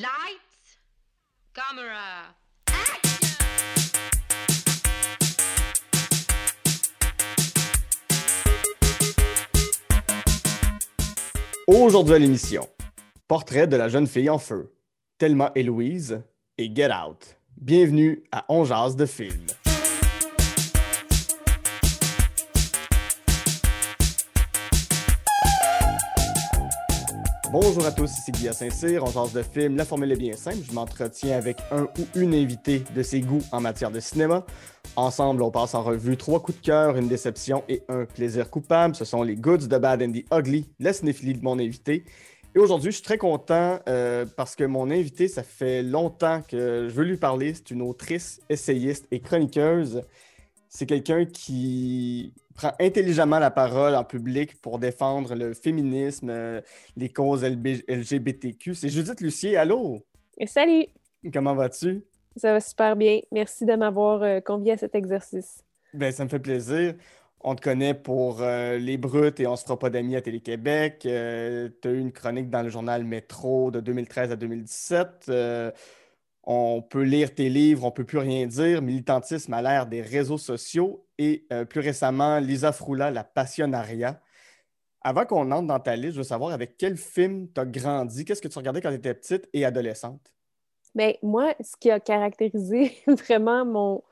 Lights, camera, Aujourd'hui à l'émission, portrait de la jeune fille en feu, Thelma et Louise et Get Out. Bienvenue à On Jase de film. Bonjour à tous, ici Guillaume Saint-Cyr, on jase de film. La formule est bien simple, je m'entretiens avec un ou une invitée de ses goûts en matière de cinéma. Ensemble, on passe en revue trois coups de cœur, une déception et un plaisir coupable. Ce sont les goods, the bad and the ugly, la cinéphilie de mon invité. Et aujourd'hui, je suis très content euh, parce que mon invité, ça fait longtemps que je veux lui parler. C'est une autrice, essayiste et chroniqueuse. C'est quelqu'un qui prend intelligemment la parole en public pour défendre le féminisme, euh, les causes LB LGBTQ. C'est Judith Lucier. Allô? Et salut! Comment vas-tu? Ça va super bien. Merci de m'avoir euh, convié à cet exercice. Ben, ça me fait plaisir. On te connaît pour euh, Les Brutes et On se fera pas d'amis à Télé-Québec. tu as eu une chronique dans le journal Métro de 2013 à 2017. On peut lire tes livres, on peut plus rien dire. Militantisme à l'ère des réseaux sociaux et euh, plus récemment Lisa Froula, La Passionaria. Avant qu'on entre dans ta liste, je veux savoir avec quel film tu as grandi, qu'est-ce que tu regardais quand tu étais petite et adolescente? Bien, moi, ce qui a caractérisé vraiment mon,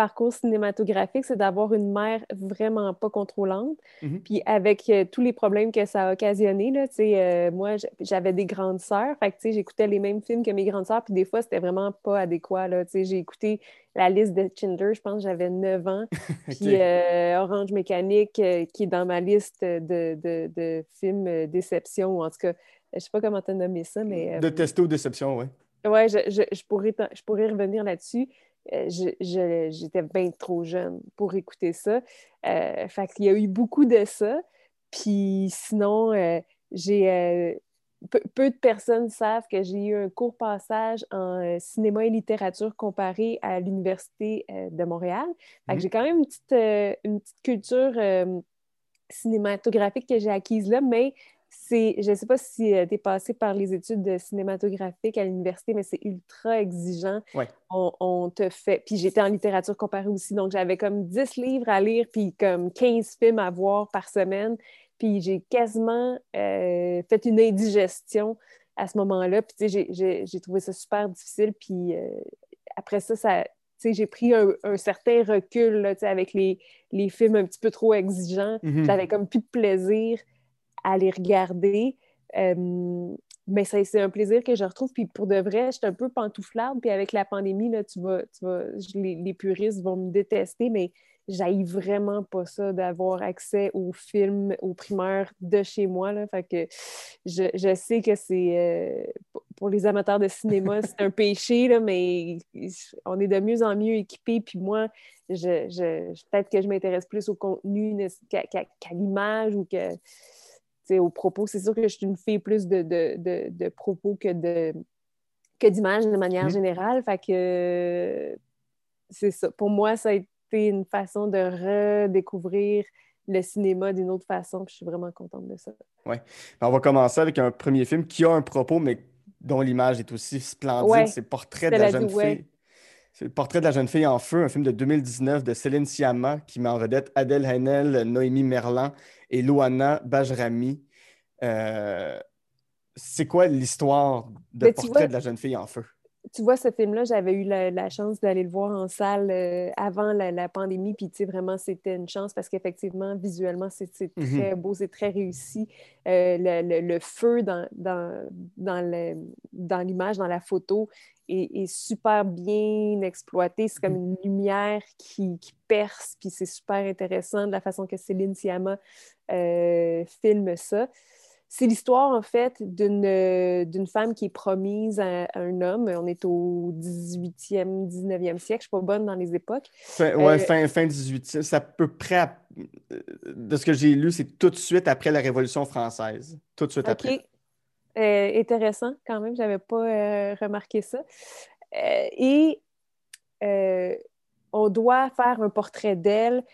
parcours cinématographique, c'est d'avoir une mère vraiment pas contrôlante. Mhm. Puis avec euh, tous les problèmes que ça a occasionné, là, euh, moi, j'avais des grandes sœurs. Fait que j'écoutais les mêmes films que mes grandes sœurs. Puis des fois, c'était vraiment pas adéquat. J'ai écouté la liste de Tinder, je pense j'avais 9 ans. Puis euh, Orange Mécanique, qui est dans ma liste de, de, de films déception, ou en tout cas, je sais pas comment tu as nommé ça, mais... de testo déception, oui. Oui, je, je, je, pourrais, je pourrais revenir là-dessus. Euh, j'étais bien trop jeune pour écouter ça. Euh, fait qu'il y a eu beaucoup de ça. Puis sinon, euh, j'ai peu, de personnes savent que j'ai eu un court passage en cinéma et littérature comparé à l'Université de Montréal. Fait que mm-hmm. j'ai quand même une petite, une petite culture cinématographique que j'ai acquise là, mais je ne sais pas si euh, tu es passé par les études cinématographiques à l'université, mais c'est ultra exigeant. On, te fait. Puis j'étais en littérature comparée aussi, donc j'avais comme 10 livres à lire, puis comme 15 films à voir par semaine. Puis j'ai quasiment euh, fait une indigestion à ce moment-là. Puis j'ai trouvé ça super difficile. Puis euh, après ça, ça j'ai pris un, certain recul là, avec les, les, films un petit peu trop exigeants. Mm-hmm. J'avais comme plus de plaisir à les regarder. Euh, mais c'est un plaisir que je retrouve. Puis pour de vrai, je suis un peu pantouflarde. Puis avec la pandémie, là, tu vas, tu vas, les, puristes vont me détester, mais j'aille vraiment pas ça d'avoir accès aux films, aux primeurs de chez moi. Là. Fait que je, je sais que c'est euh, pour les amateurs de cinéma, c'est un péché, là, mais on est de mieux en mieux équipés. Puis moi, je, je peut-être que je m'intéresse plus au contenu qu'à l'image ou que aux propos. C'est sûr que je suis une fille plus de, de, propos que de que d'images de manière mm-hmm. générale. Fait que c'est ça. Pour moi, ça a été une façon de redécouvrir le cinéma d'une autre façon. Puis je suis vraiment contente de ça. Oui. On va commencer avec un premier film qui a un propos, mais dont l'image est aussi splendide. c'est Portrait de la, jeune fille. C'est le portrait de la jeune fille en feu, un film de 2019 de Céline Sciamma qui met en vedette Adèle Haenel, Noémie Merlan et Luana Bajrami. Euh, c'est quoi l'histoire de portrait de la jeune fille en feu? Tu vois, ce film-là, j'avais eu la, chance d'aller le voir en salle euh, avant la, pandémie. Puis, tu sais, vraiment, c'était une chance parce qu'effectivement, visuellement, c'est mhm. très beau, c'est très réussi. Euh, le, feu dans, dans, dans l'image, dans la photo, est, super bien exploité. C'est comme une lumière qui, perce, puis c'est super intéressant de la façon que Céline Sciamma euh, filme ça. C'est l'histoire, en fait, d'une femme qui est promise à, un homme. On est au 18e, 19e siècle. Je ne suis pas bonne dans les époques. Fin, ouais, euh, fin, fin 18e. C'est à peu près, de ce que j'ai lu, c'est tout de suite après la Révolution française. Tout de suite après. Euh, intéressant quand même, je n'avais pas euh, remarqué ça. Euh, et on doit faire un portrait d'elle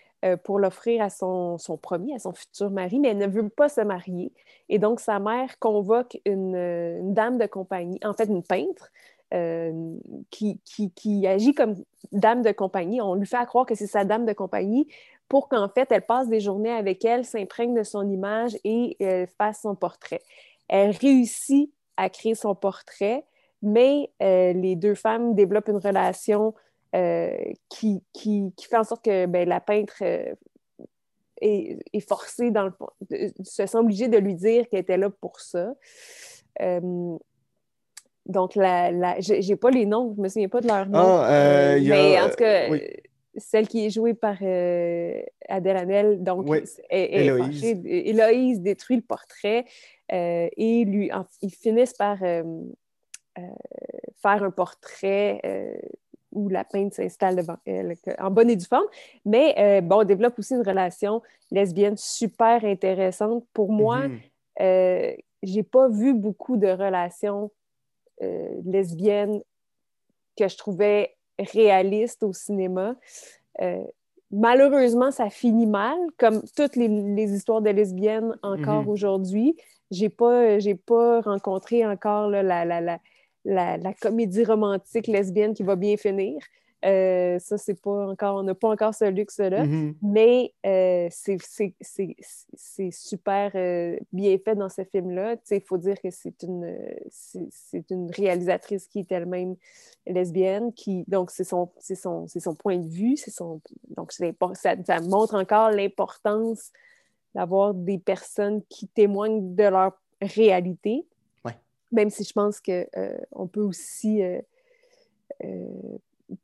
pour l'offrir à son, son premier, à son futur mari, mais elle ne veut pas se marier. Et donc, sa mère convoque une, dame de compagnie, en fait, une peintre, euh, qui, qui, agit comme dame de compagnie. On lui fait croire que c'est sa dame de compagnie pour qu'en fait, elle passe des journées avec elle, s'imprègne de son image et fasse son portrait. Elle réussit à créer son portrait, mais les deux femmes développent une relation euh, qui, qui, fait en sorte que ben, la peintre euh, est, forcée, dans le fond, se sent obligée de lui dire qu'elle était là pour ça. Euh, donc, la, la, j'ai pas les noms, je me souviens pas de leur nom. Ah, mais en tout cas, celle qui est jouée par Adèle Hanel, donc Héloïse. Héloïse détruit le portrait et lui, ils finissent par faire un portrait où la peinte s'installe devant elle, en bonne et due forme. Mais euh, bon, on développe aussi une relation lesbienne super intéressante. Pour moi, mhm. euh, j'ai pas vu beaucoup de relations euh, lesbiennes que je trouvais réalistes au cinéma. malheureusement, ça finit mal, comme toutes les, histoires de lesbiennes encore mhm. aujourd'hui. J'ai pas, j'ai pas rencontré encore la, la, la la, comédie romantique lesbienne qui va bien finir. Euh, ça, c'est pas encore, on n'a pas encore ce luxe-là, mm-hmm. mais euh, c'est super euh, bien fait dans ce film-là. Il faut dire que c'est une, c'est une réalisatrice qui est elle-même lesbienne, qui, donc c'est son, son, son point de vue, son, donc ça, ça montre encore l'importance d'avoir des personnes qui témoignent de leur réalité même si je pense qu'on peut aussi euh,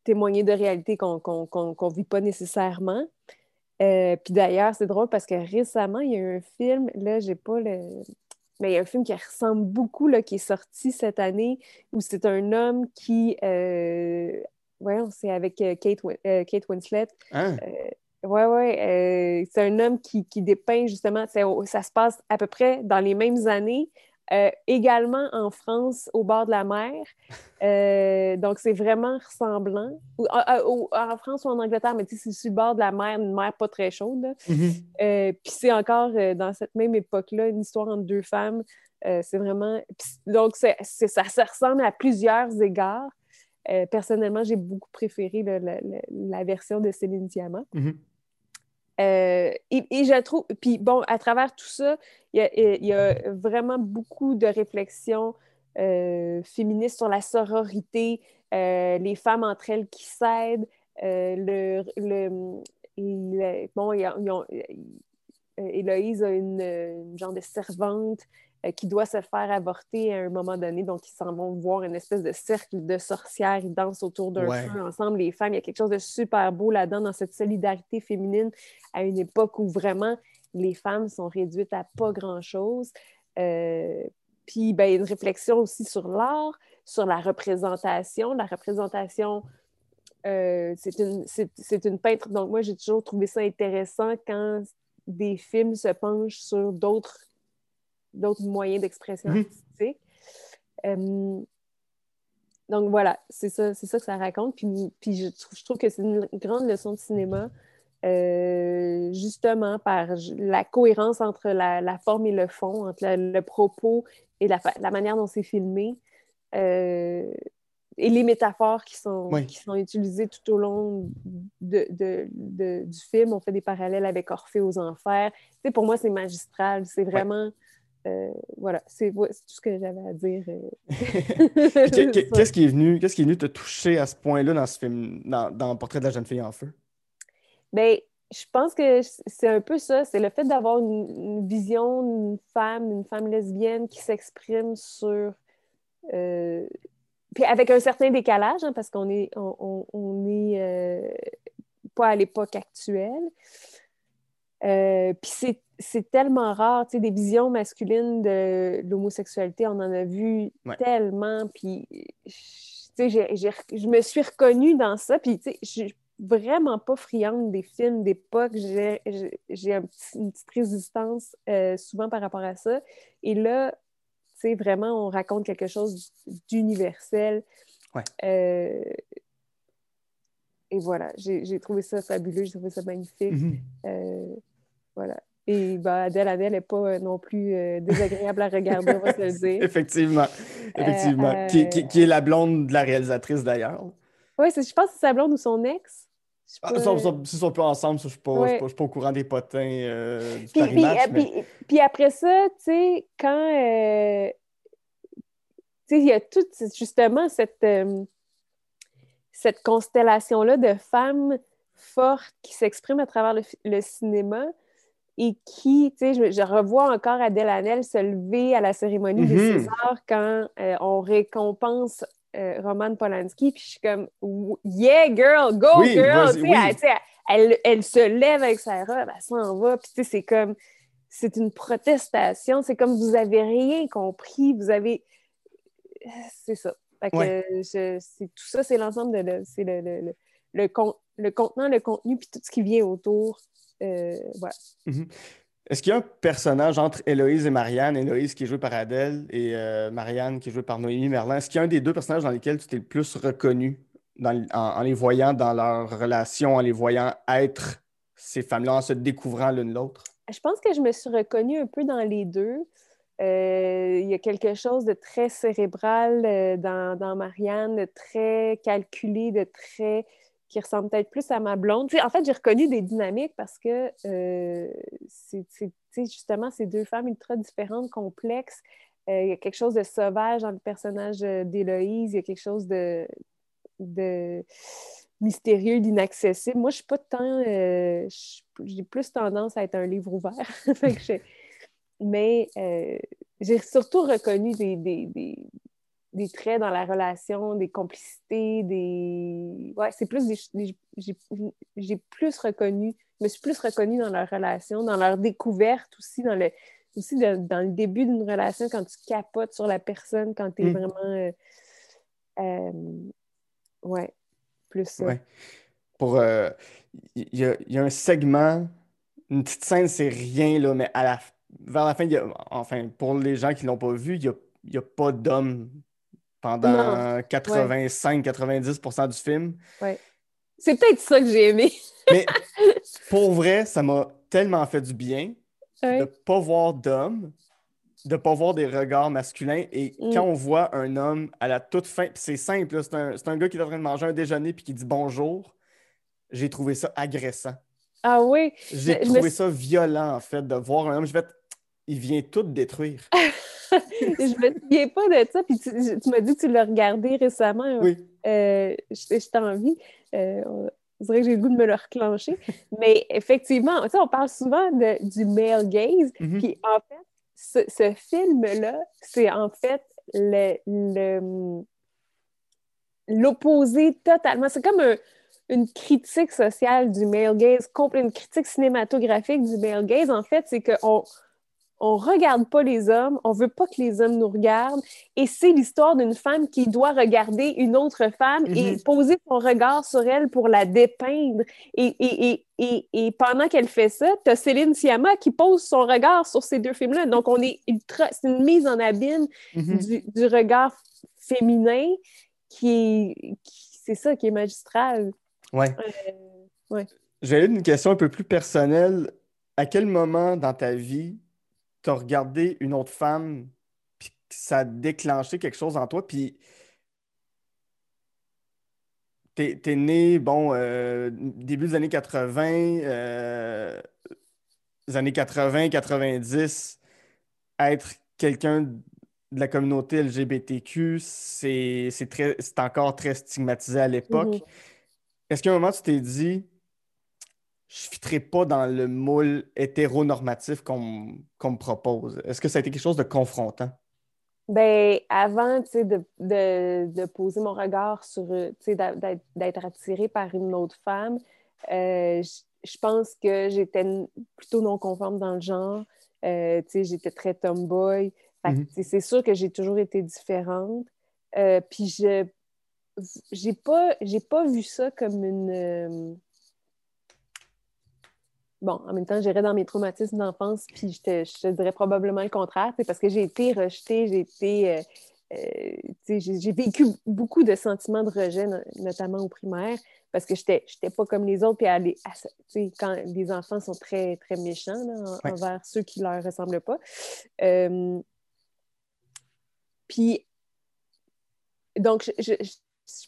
témoigner de réalités qu'on ne vit pas nécessairement. puis d'ailleurs, c'est drôle parce que récemment, il y a eu un film, là, j'ai pas le. Mais il y a un film qui ressemble beaucoup, là, qui est sorti cette année, où c'est un homme qui. Ouais, c'est avec Kate, Kate, Winslet. Ah. Oui, oui. c'est un homme qui, qui dépeint justement, ça se passe à peu près dans les mêmes années, euh, également en France, au bord de la mer. Euh, donc, c'est vraiment ressemblant. en France ou en Angleterre, mais c'est sur le bord de la mer, une mer pas très chaude. Mm-hmm. Euh, puis c'est encore dans cette même époque-là, une histoire entre deux femmes. c'est vraiment. donc, ça, ça ressemble à plusieurs égards. personnellement, j'ai beaucoup préféré la, version de Céline Diamant. Mm-hmm. Euh, et, je trouve, puis bon, à travers tout ça, il y a, vraiment beaucoup de réflexions euh, féministes sur la sororité, euh, les femmes entre elles qui s'aident, le, bon, Héloïse a une, genre de servante euh, qui doit se faire avorter à un moment donné. Donc, ils s'en vont voir une espèce de cercle de sorcières. Ils dansent autour d'un feu ensemble, les femmes. Il y a quelque chose de super beau là-dedans, dans cette solidarité féminine, à une époque où vraiment les femmes sont réduites à pas grand-chose. Euh, puis, ben, une réflexion aussi sur l'art, sur la représentation. La représentation, euh, c'est une, une, peintre. Donc, moi, j'ai toujours trouvé ça intéressant quand des films se penchent sur d'autres d'autres moyens d'expression mhm. artistique. Euh, donc voilà, c'est ça, c'est ça que ça raconte. Puis, puis je, trouve, je trouve que c'est une grande leçon de cinéma, euh, justement par la cohérence entre la, forme et le fond, entre le propos et la, la, manière dont c'est filmé. Euh, et les métaphores qui sont, qui sont utilisées tout au long de, de, du film. On fait des parallèles avec Orphée aux Enfers. Tu pour moi, c'est magistral. C'est vraiment... Euh, voilà, c'est tout ce que j'avais à dire. Euh. qu'est-ce qui est venu, qu'est-ce qui est venu te toucher à ce point-là dans ce film, dans, dans Portrait de la jeune fille en feu? Bien, je pense que c'est un peu ça, c'est le fait d'avoir une, vision d'une femme, une femme lesbienne qui s'exprime sur. Euh, puis avec un certain décalage, hein, parce qu'on est, on, on, est pas à l'époque actuelle. puis c'est c'est tellement rare, tu sais, des visions masculines de l'homosexualité, on en a vu tellement, puis, tu sais, je me suis reconnue dans ça, puis, tu sais, je suis vraiment pas friande des films d'époque, j'ai une petite résistance euh, souvent par rapport à ça, et là, tu sais, vraiment, on raconte quelque chose d'universel. Ouais. Euh, et voilà, j'ai trouvé ça fabuleux, j'ai trouvé ça magnifique. Mhm. Euh, voilà. Et ben, Adèle Adèle n'est pas non plus désagréable à regarder, on va se le dire. Effectivement. Effectivement. Qui, qui, qui, est la blonde de la réalisatrice d'ailleurs. Oui, je pense que c'est sa blonde ou son ex. Ah, ils, sont, sont, pas ensemble, je ne suis, pas au courant des potins euh, du puis, puis, puis, après ça, tu sais, quand... Euh, tu sais, il y a toute, justement, cette, euh, cette constellation-là de femmes fortes qui s'expriment à travers le, cinéma et qui, tu sais, je, revois encore Adèle Hanel se lever à la cérémonie des mm-hmm. Césars quand on récompense euh, Roman Polanski, puis je suis comme Yeah, girl, go, girl! Elle, elle, se lève avec sa robe, elle s'en va, puis c'est comme c'est une protestation, c'est comme vous avez rien compris, vous avez. C'est ça. c'est tout ça, c'est l'ensemble de. c'est le, le, le, le, le, contenant, le contenu, puis tout ce qui vient autour. Euh. Mm-hmm. Est-ce qu'il y a un personnage entre Héloïse et Marianne, Héloïse qui est jouée par Adèle et euh, Marianne qui est jouée par Noémie Merlin? Est-ce qu'il y a un des deux personnages dans lesquels tu t'es le plus reconnu en, les voyant dans leur relation, en les voyant être ces femmes-là, en se découvrant l'une l'autre? Je pense que je me suis reconnue un peu dans les deux. Euh, il y a quelque chose de très cérébral dans, dans, Marianne, de très calculé, de très qui ressemble peut-être plus à ma blonde. en fait, j'ai reconnu des dynamiques parce que euh, c'est justement ces deux femmes ultra différentes, complexes. Euh, il y a quelque chose de sauvage dans le personnage euh, d'Héloïse, il y a quelque chose de, de mystérieux, d'inaccessible. Moi, je suis pas tant. j'ai plus tendance à être un livre ouvert. Mais j'ai surtout reconnu des, des traits dans la relation, des complicités, des. Ouais, c'est plus des. J'ai plus reconnu, je me suis plus reconnue dans leur relation, dans leur découverte aussi, dans le, aussi dans le début d'une relation, quand tu capotes sur la personne, quand tu es mm. vraiment. Euh, euh, ouais, plus. Ouais. Pour. Il y, a, y, a un segment, une petite scène, c'est rien, là, mais à la, vers la fin, y a, enfin, pour les gens qui ne l'ont pas vu, il n'y a, a pas d'homme pendant 85-90% du film. Ouais. C'est peut-être ça que j'ai aimé. Mais pour vrai, ça m'a tellement fait du bien de ne pas voir d'homme, de ne pas voir des regards masculins. Et mm. quand on voit un homme à la toute fin, c'est simple, c'est un, un, gars qui est en train de manger un déjeuner puis qui dit bonjour, j'ai trouvé ça agressant. Ah oui. J'ai trouvé ça violent, en fait, de voir un homme. Je vais il vient tout détruire. je me souviens pas de ça, puis tu, m'as dit que tu l'as regardé récemment. Oui. Euh, J'étais envie. Euh, on dirait que j'ai le goût de me le reclencher. Mais effectivement, on parle souvent de, du male gaze, mm-hmm. puis en fait, ce, film-là, c'est en fait le, l'opposé totalement. C'est comme une critique sociale du male gaze, une critique cinématographique du male gaze. En fait, c'est qu'on on regarde pas les hommes, on veut pas que les hommes nous regardent. Et c'est l'histoire d'une femme qui doit regarder une autre femme et mhm. poser son regard sur elle pour la dépeindre. Et, et, pendant qu'elle fait ça, tu as Céline Sciamma qui pose son regard sur ces deux films-là. Donc, on est C'est une mise en abîme mhm. du, regard féminin qui est. c'est ça qui est magistral. Ouais. Euh, ouais. J'ai une question un peu plus personnelle. À quel moment dans ta vie tu as regardé une autre femme, puis ça a déclenché quelque chose en toi, puis t'es es né, bon, euh, début des années 80, euh, années 80, 90, être quelqu'un de la communauté LGBTQ, c'est encore très stigmatisé à l'époque. Mm-hmm. Est-ce qu'à un moment, tu t'es dit, je ne fitterai pas dans le moule hétéronormatif qu'on me propose. Est-ce que ça a été quelque chose de confrontant? Ben, avant de, de, de, poser mon regard sur, d'être attirée par une autre femme, euh, je pense que j'étais plutôt non conforme dans le genre. Euh, j'étais très tomboy. Mm-hmm. C'est sûr que j'ai toujours été différente. Euh, puis je j'ai pas, pas vu ça comme une bon, en même temps, j'irais dans mes traumatismes d'enfance, puis je te, je dirais probablement le contraire, c'est parce que j'ai été rejetée, j'ai été. Euh, j'ai vécu beaucoup de sentiments de rejet, notamment au primaire, parce que je n'étais pas comme les autres. Puis quand les enfants sont très, très méchants envers ceux qui ne leur ressemblent pas. puis, donc, je, je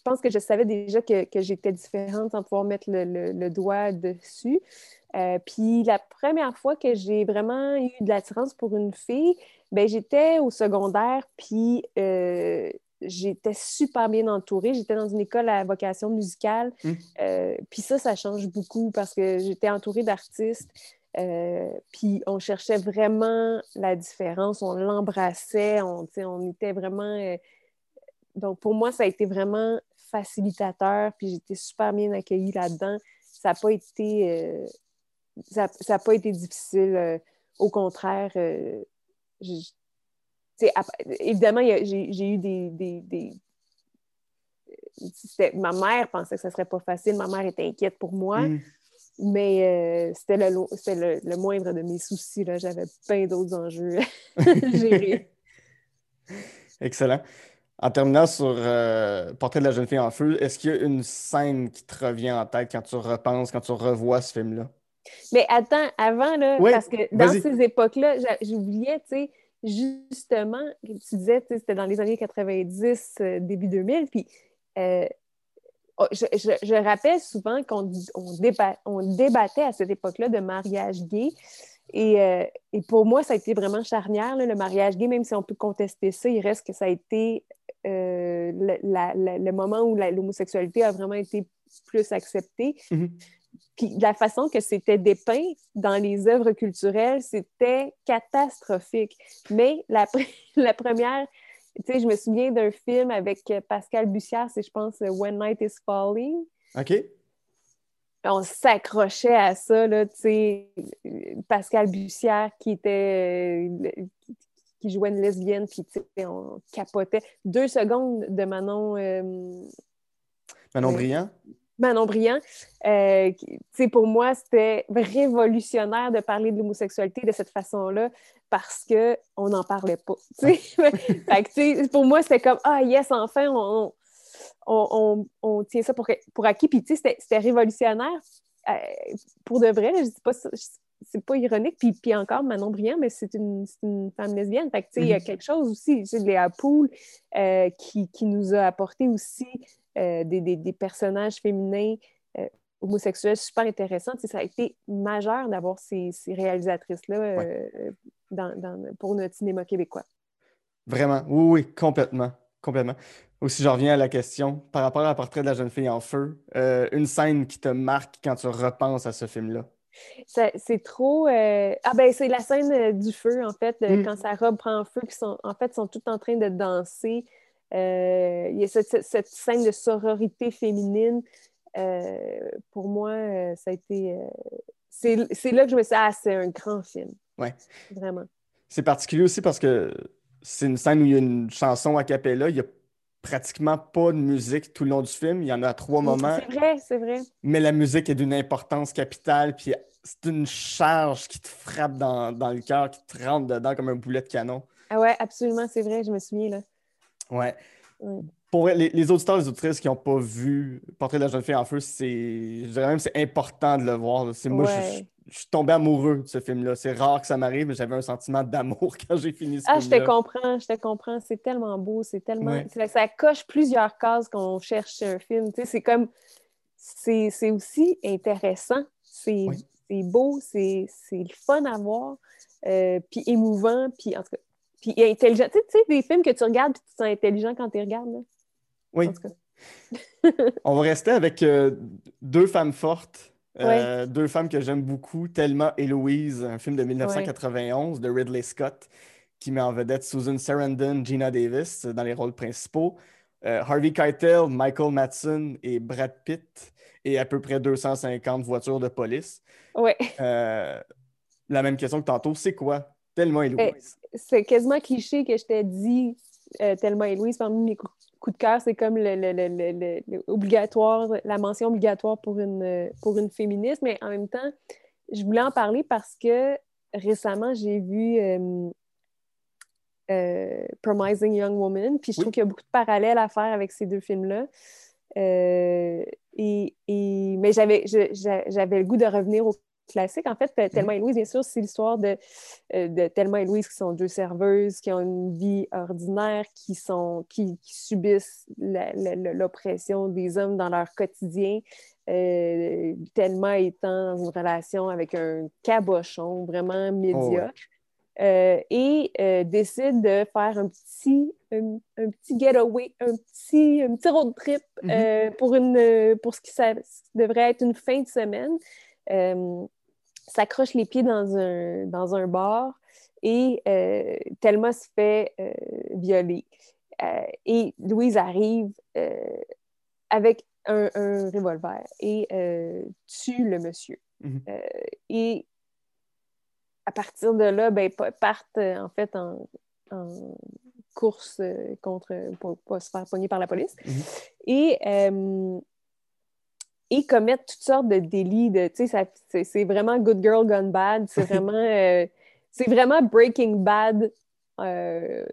pense que je savais déjà que, j'étais différente sans pouvoir mettre le, doigt dessus. Euh, puis la première fois que j'ai vraiment eu de l'attirance pour une fille, ben j'étais au secondaire, puis euh, j'étais super bien entourée. J'étais dans une école à vocation musicale. Mmh. Euh, puis ça, ça change beaucoup parce que j'étais entourée d'artistes. puis on cherchait vraiment la différence, on l'embrassait, on, on était vraiment donc, pour moi, ça a été vraiment facilitateur, puis j'étais super bien accueillie là-dedans. Ça n'a pas été... Euh, ça, pas été difficile. Euh, au contraire, euh, évidemment, j'ai eu des, des, ma mère pensait que ça serait pas facile. Ma mère était inquiète pour moi. Mm. Mais c'était le, le, moindre de mes soucis. J'avais plein d'autres enjeux à gérer. Excellent. En terminant sur euh, Portrait de la jeune fille en feu, est-ce qu'il y a une scène qui te revient en tête quand tu repenses, quand tu revois ce film-là? Mais attends, avant, là, parce que dans ces époques-là, j'oubliais, tu sais, justement, tu disais, tu sais, c'était dans les années 90, euh, début 2000, puis euh, oh, je, rappelle souvent qu'on on débattait à cette époque-là de mariage gay. Et, et, pour moi, ça a été vraiment charnière, le mariage gay, même si on peut contester ça, il reste que ça a été euh, le, moment où l'homosexualité a vraiment été plus acceptée. Mhm. Puis la façon que c'était dépeint dans les œuvres culturelles, c'était catastrophique. Mais la, la première, tu sais, je me souviens d'un film avec Pascal Bussière, c'est, je pense, When Night is Falling. OK. On s'accrochait à ça, là, tu sais, Pascal Bussière qui était, qui jouait une lesbienne, puis on capotait. Deux secondes de Manon. Euh, Manon euh, Briand? Manon Briand. Euh, pour moi, c'était révolutionnaire de parler de l'homosexualité de cette façon-là parce qu'on n'en parlait pas. fait pour moi, c'était comme Ah, yes, enfin, on, on, on, tient ça pour, pour acquis. Puis, c'était révolutionnaire. pour de vrai, je ne dis pas c'est pas ironique. Puis, puis encore, Manon Briand, mais c'est une, une, femme lesbienne. Fait que, il y a mhm. quelque chose aussi. C'est Léa Poule euh, qui, qui, nous a apporté aussi euh, des, des, des, personnages féminins euh, homosexuels super intéressants. ça a été majeur d'avoir ces, ces réalisatrices-là dans, dans, pour notre cinéma québécois. Vraiment, oui, oui, complètement. Complètement. Aussi, je reviens à la question. Par rapport à Portrait de la jeune fille en feu, une scène qui te marque quand tu repenses à ce film-là? C'est trop. Euh, ah, ben, c'est la scène euh, du feu, en fait, euh, mm. quand sa robe prend feu, qui sont, en fait, sont toutes en train de danser. il y a cette, scène de sororité féminine. pour moi, ça a été. c'est là que je me suis dit, ah, c'est un grand film. Ouais. Vraiment. C'est particulier aussi parce que c'est une scène où il y a une chanson a cappella. Il a pratiquement pas de musique tout le long du film. Il y en a trois moments. C'est vrai, c'est vrai. Mais la musique est d'une importance capitale, puis c'est une charge qui te frappe dans, le cœur, qui te rentre dedans comme un boulet de canon. Ah ouais, absolument, c'est vrai, je me souviens là. Ouais. Pour les, les, auditeurs les auditrices qui n'ont pas vu Portrait de la jeune fille en feu, c'est, je dirais même c'est important de le voir. C'est moi, je, je suis tombé amoureux de ce film-là. C'est rare que ça m'arrive, mais j'avais un sentiment d'amour quand j'ai fini ce film. Ah, je te comprends, je te comprends. C'est tellement beau, c'est tellement. Ça coche plusieurs cases quand on cherche un film. c'est comme. C'est aussi intéressant. C'est beau, c'est le fun à voir, euh, puis émouvant, puis en tout cas. Puis intelligent. Tu sais, des films que tu regardes puis tu te sens intelligent quand tu les regardes. Là. Oui. on va rester avec euh, deux femmes fortes euh, deux femmes que j'aime beaucoup, Thelma et Louise, un film de 1991 de Ridley Scott qui met en vedette Susan Sarandon, Gina Davis dans les rôles principaux. Euh, Harvey Keitel, Michael Madsen et Brad Pitt et à peu près 250 voitures de police. Ouais. La même question que tantôt, c'est quoi? Thelma et Louise? C'est quasiment cliché que je t'ai dit Thelma et Louise parmi mes coup de cœur, c'est comme le, obligatoire, la mention obligatoire pour une, pour une féministe, mais en même temps, je voulais en parler parce que récemment, j'ai vu euh, Promising Young Woman. Puis je trouve qu'il y a beaucoup de parallèles à faire avec ces deux films-là. et, mais j'avais, j'avais le goût de revenir au classique. En fait, mhm. Thelma et Louise, bien sûr, c'est l'histoire de, euh, de Thelma et Louise qui sont deux serveuses, qui ont une vie ordinaire, qui, sont, qui, subissent l'oppression des hommes dans leur quotidien. Euh, Thelma étant dans une relation avec un cabochon vraiment oh, médiocre. Euh, et décide de faire un petit, un, petit getaway, un petit, un petit road trip mhm. pour, une, pour ce qui devrait être une fin de semaine s'accroche les pieds dans un, dans un bar et euh, Thelma se fait euh, violer. Euh, et Louise arrive avec un, revolver et tue le monsieur. Mhm. et à partir de là, ben, partent en fait en, course contre pour pas se faire pogner par la police. Mhm. Et et commettent toutes sortes de délits. De, c'est vraiment Good Girl Gone Bad. C'est vraiment, euh, c'est vraiment Breaking Bad. Euh,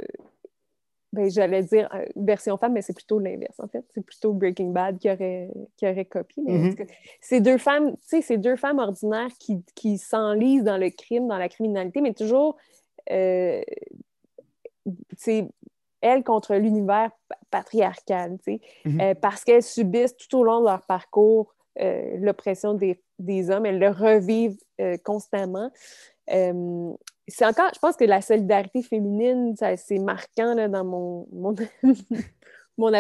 ben, J'allais dire euh, version femme, mais c'est plutôt l'inverse, en fait. C'est plutôt Breaking Bad qui aurait, qui aurait copié. Mm-hmm. C'est deux femmes, tu sais, c'est deux femmes ordinaires qui, qui s'enlisent dans le crime, dans la criminalité, mais toujours elles contre l'univers patriarcal, tu sais, mhm. euh, parce qu'elles subissent tout au long de leur parcours euh, l'oppression des, des, hommes, elles le revivent euh, constamment. c'est encore, je pense que la solidarité féminine, c'est marquant là, dans mon, mon, mon,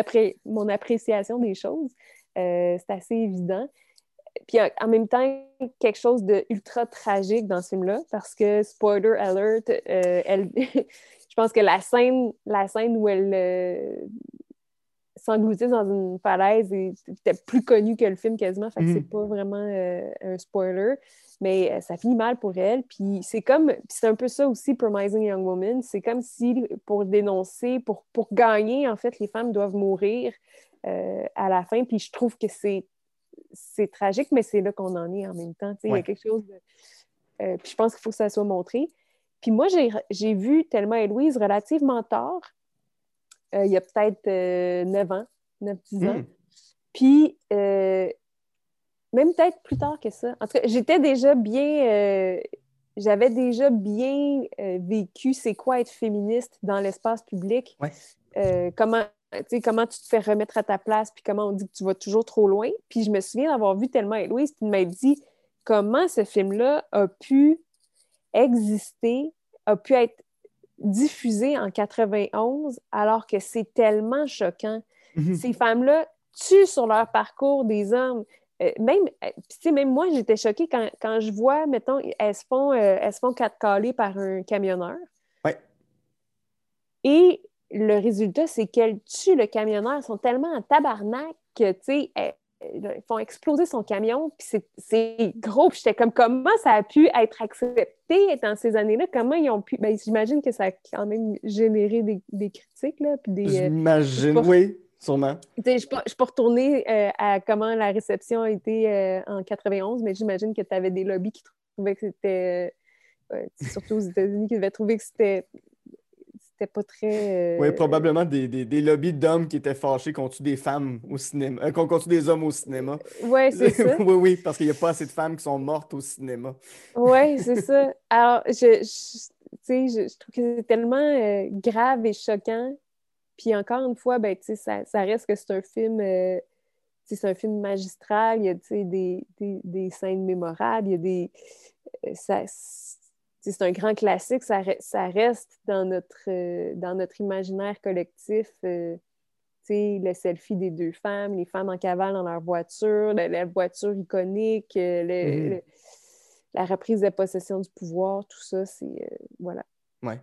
mon, appréciation des choses. c'est assez évident. Puis en même temps, quelque chose de ultra tragique dans ce film-là, parce que, spoiler alert, elle, pense que la scène, la scène où elle euh, s'engloutisse dans une falaise était plus connue que le film quasiment, fait que c'est mm. pas vraiment euh, un spoiler, mais euh, ça finit mal pour elle. Puis c'est comme, c'est un peu ça aussi, Promising Young Woman, c'est comme si pour dénoncer, pour, pour gagner, en fait, les femmes doivent mourir à la fin, puis je trouve que c'est c'est tragique, mais c'est là qu'on en est en même temps. Il y a quelque chose de... puis je pense qu'il faut que ça soit montré. Puis moi, j'ai vu Thelma et Louise relativement tard, euh, il y a peut-être 9 euh, ans, 9-10 ans. Hmm. Puis, euh, même peut-être plus tard que ça. En tout cas, j'étais déjà bien. J'avais déjà bien vécu c'est quoi être féministe dans l'espace public. comment, comment tu te fais remettre à ta place, puis comment on dit que tu vas toujours trop loin. Puis je me souviens d'avoir vu et Louise, puis m'être dit comment ce film-là a pu existé, a pu être diffusé en 91, alors que c'est tellement choquant. Mhm. Ces femmes-là tuent sur leur parcours des hommes. Euh, même, euh, même moi, j'étais choquée quand, quand, je vois, mettons, elles se font, euh, elles se font par un camionneur. Ouais. Et le résultat, c'est qu'elles tuent le camionneur. Elles sont tellement en tabarnak que, tu sais, ils font exploser son camion, puis c'est gros. Puis j'étais comme, comment ça a pu être accepté dans ces années-là? Comment ils ont pu... Ben, j'imagine que ça a quand même généré des, des critiques, là, puis des... Euh, j'imagine, oui, sûrement. Je ne peux pas retourner euh, à comment la réception a été euh, en 91, mais j'imagine que tu avais des lobbies qui trouvaient que c'était... surtout aux États-Unis, qui devaient trouver que c'était pas très. Euh, oui, probablement des, des, lobbies d'hommes qui étaient fâchés contre des femmes au cinéma, euh, contre des hommes au cinéma. Oui, c'est ça. oui, oui, parce qu'il n'y a pas assez de femmes qui sont mortes au cinéma. oui, c'est ça. Alors, je, je, je, trouve que c'est tellement euh, grave et choquant. Puis encore une fois, ben, ça, ça reste que c'est un film. c'est un film magistral, il y a des, des, des, scènes mémorables, il y a des. Ça, c'est un grand classique, ça, ça reste dans notre, euh, dans notre imaginaire collectif. Euh, le selfie des deux femmes, les femmes en cavale dans leur voiture, la, voiture iconique, euh, mm-hmm. la reprise de possession du pouvoir, tout ça, c'est. voilà. Ouais.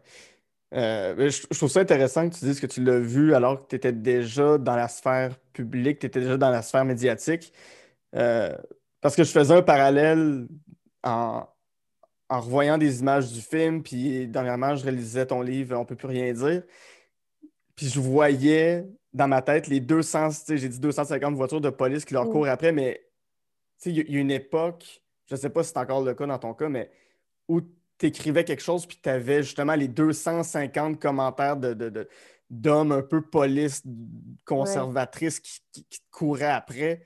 je, trouve ça intéressant que tu dises que tu l'as vu alors que tu étais déjà dans la sphère publique, tu étais déjà dans la sphère médiatique. parce que je faisais un parallèle en, en revoyant des images du film, puis dernièrement, je réalisais ton livre On peut plus rien dire. Puis je voyais dans ma tête les 200, j'ai dit 250 voitures de police qui leur courent après, mais il y, a une époque, je ne sais pas si c'est encore le cas dans ton cas, mais où tu écrivais quelque chose, puis tu avais justement les 250 commentaires de, de, d'hommes un peu polices, conservatrices qui, qui, te couraient après.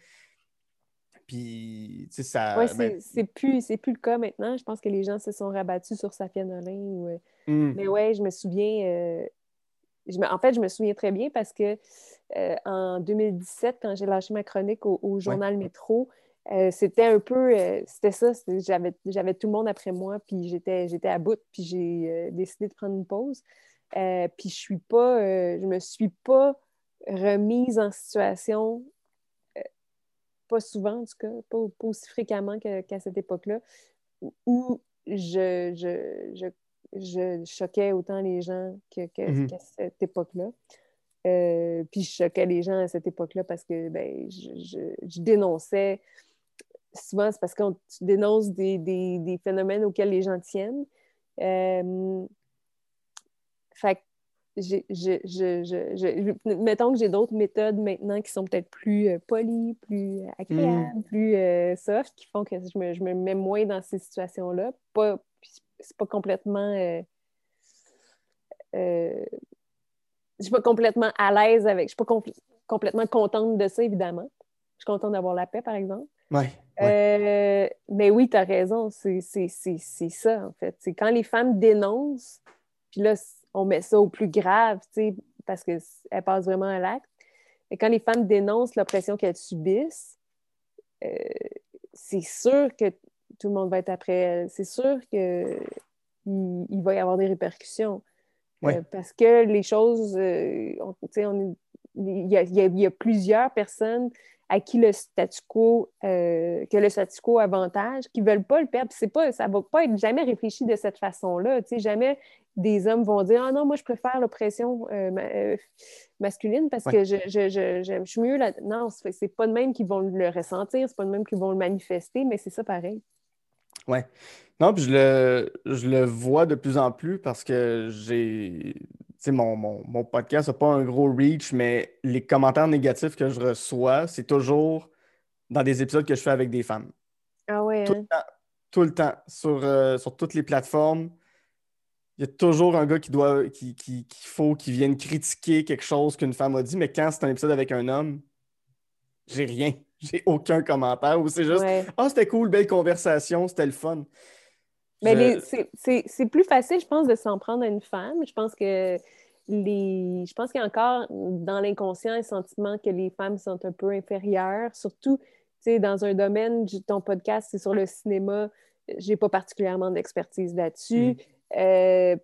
Puis, tu sais, ça. Oui, ben c'est, plus, plus le cas maintenant. Je pense que les gens se sont rabattus sur Safia Nolin. Ou... Euh, hmm. Mais ouais, je me souviens. Euh, je En fait, je me souviens très bien parce que euh, en 2017, quand j'ai lâché ma chronique au, journal Métro, c'était un peu. c'était ça. j'avais, tout le monde après moi, puis j'étais, à bout, puis j'ai décidé de prendre une pause. puis je suis pas. je me suis pas remise en situation pas souvent en tout cas, pas, aussi fréquemment qu'à cette époque-là, où je, je, je, choquais autant les gens mm-hmm. qu'à cette époque-là. Euh, puis je choquais les gens à cette époque-là parce que ben, je, dénonçais. Souvent, c'est parce qu'on dénonce des, des, phénomènes auxquels les gens tiennent. Euh, fait je, je, mettons que j'ai d'autres méthodes maintenant qui sont peut-être plus euh, polies, plus agréables, mm. plus euh, soft, qui font que je me, je me, mets moins dans ces situations-là. Pas, c'est pas complètement. Euh, je suis pas complètement à l'aise avec. Je suis pas complètement contente de ça, évidemment. Je suis contente d'avoir la paix, par exemple. Ouais, mais oui, tu as raison. C'est ça, en fait. C'est quand les femmes dénoncent, puis là, on met ça au plus grave, parce qu'elles passent vraiment à l'acte. Et quand les femmes dénoncent l'oppression qu'elles subissent, euh, c'est sûr que tout le monde va être après elles. C'est sûr qu'il il va y avoir des répercussions. Euh, parce que les choses, euh, il y, a plusieurs personnes à qui le statu quo, euh, que le statu quo avantage, qui ne veulent pas le perdre. C'est pas, ça ne va pas être jamais réfléchi de cette façon-là. Jamais des hommes vont dire Ah non, moi, je préfère l'oppression euh, euh, masculine parce que je, je, je, suis mieux là. Non, c'est pas de même qu'ils vont le ressentir, c'est pas de même qu'ils vont le manifester, mais c'est ça pareil. Oui. Non, puis je le, je le vois de plus en plus parce que j'ai mon, mon, mon, podcast n'a pas un gros reach, mais les commentaires négatifs que je reçois, c'est toujours dans des épisodes que je fais avec des femmes. Ah ouais. Tout, le, hein? temps, tout le temps, sur, euh, sur toutes les plateformes. Il y a toujours un gars qui doit, qui, qui, qu'il faut qu'il vienne critiquer quelque chose qu'une femme a dit, mais quand c'est un épisode avec un homme, j'ai rien. J'ai aucun commentaire. Ou c'est juste Ah, oh, c'était cool, belle conversation, c'était le fun. Mais c'est plus facile, je pense, de s'en prendre à une femme. Je pense que les. Je pense qu'il y a encore dans l'inconscient un sentiment que les femmes sont un peu inférieures, surtout dans un domaine, ton podcast, c'est sur le cinéma. J'ai pas particulièrement d'expertise là-dessus. Mm. Euh,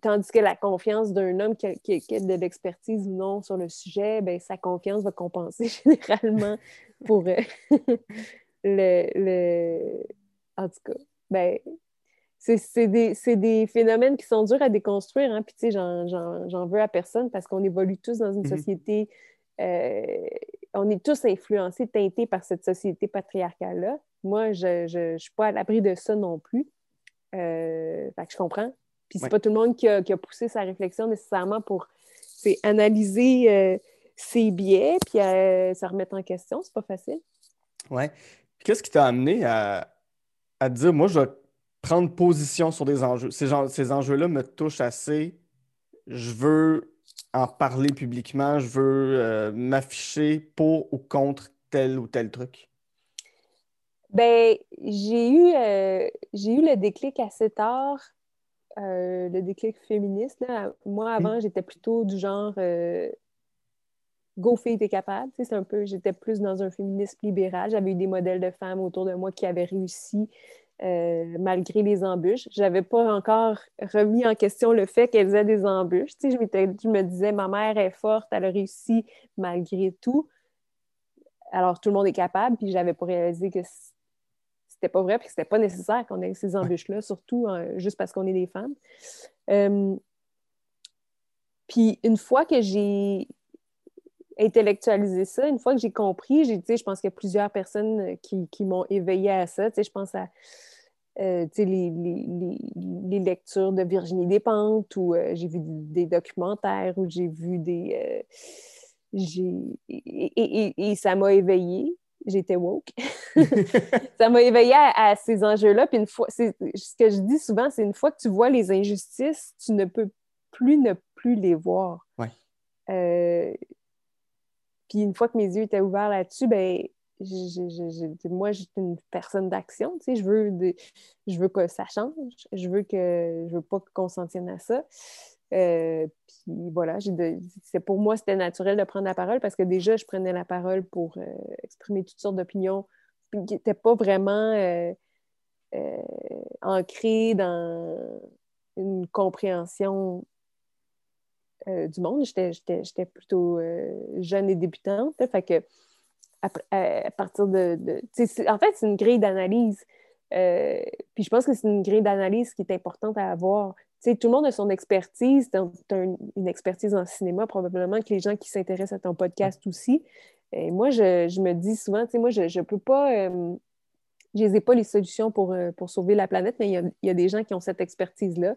tandis que la confiance d'un homme qui a, de l'expertise ou non sur le sujet, ben, sa confiance va compenser généralement pour euh, le, le, En tout cas, ben, c'est des, phénomènes qui sont durs à déconstruire. Hein? Puis, tu sais, j'en veux à personne parce qu'on évolue tous dans une mm-hmm. société. Euh, on est tous influencés, teintés par cette société patriarcale-là. Moi, je ne suis pas à l'abri de ça non plus. Euh, fait que je comprends. Puis, c'est pas tout le monde qui a, poussé sa réflexion nécessairement pour analyser euh, ses biais puis se remettre en question. C'est pas facile. Oui. Qu'est-ce qui t'a amené à, à dire, moi, je prendre position sur des enjeux. Ces, ces enjeux-là me touchent assez. Je veux en parler publiquement, je veux euh, m'afficher pour ou contre tel ou tel truc. Ben, j'ai eu, euh, j'ai eu le déclic assez tard, euh, le déclic féministe. Moi, avant, j'étais plutôt du genre go fille, t'es capable. c'est un peu, j'étais plus dans un féminisme libéral. J'avais eu des modèles de femmes autour de moi qui avaient réussi euh, malgré les embûches. Je n'avais pas encore remis en question le fait qu'elle faisait des embûches. je, je, me disais, ma mère est forte, elle a réussi malgré tout. Alors, tout le monde est capable, puis je n'avais pas réalisé que c'était pas vrai, puis que c'était pas nécessaire qu'on ait ces embûches-là, surtout hein, juste parce qu'on est des femmes. Euh, puis, une fois que j'ai intellectualisé ça, une fois que j'ai compris, j'ai, je pense qu'il y a plusieurs personnes qui, qui m'ont éveillé à ça. Je pense à euh, les, les, lectures de Virginie Despentes ou euh, j'ai vu des documentaires ou j'ai vu des. Euh, et, et, ça m'a éveillée. j'étais woke. ça m'a éveillée à, ces enjeux-là. Puis une fois, ce que je dis souvent, c'est une fois que tu vois les injustices, tu ne peux plus ne plus les voir. Ouais. Euh, puis une fois que mes yeux étaient ouverts là-dessus, ben moi, je suis une personne d'action, tu sais, je veux, je veux que ça change, je veux que je veux pas qu'on s'en tienne à ça. Euh, puis voilà, c'est pour moi, c'était naturel de prendre la parole parce que déjà, je prenais la parole pour euh, exprimer toutes sortes d'opinions qui n'étaient pas vraiment euh, ancrées dans une compréhension du monde. J'étais plutôt jeune et débutante. À, partir de. en fait, c'est une grille d'analyse. puis je pense que c'est une grille d'analyse qui est importante à avoir tout le monde a son expertise. Tu as une expertise en cinéma, probablement que les gens qui s'intéressent à ton podcast aussi. Et moi, je, me dis souvent, moi, je ne peux pas. Euh, je n'ai pas les solutions euh, pour sauver la planète, mais il y a, des gens qui ont cette expertise-là.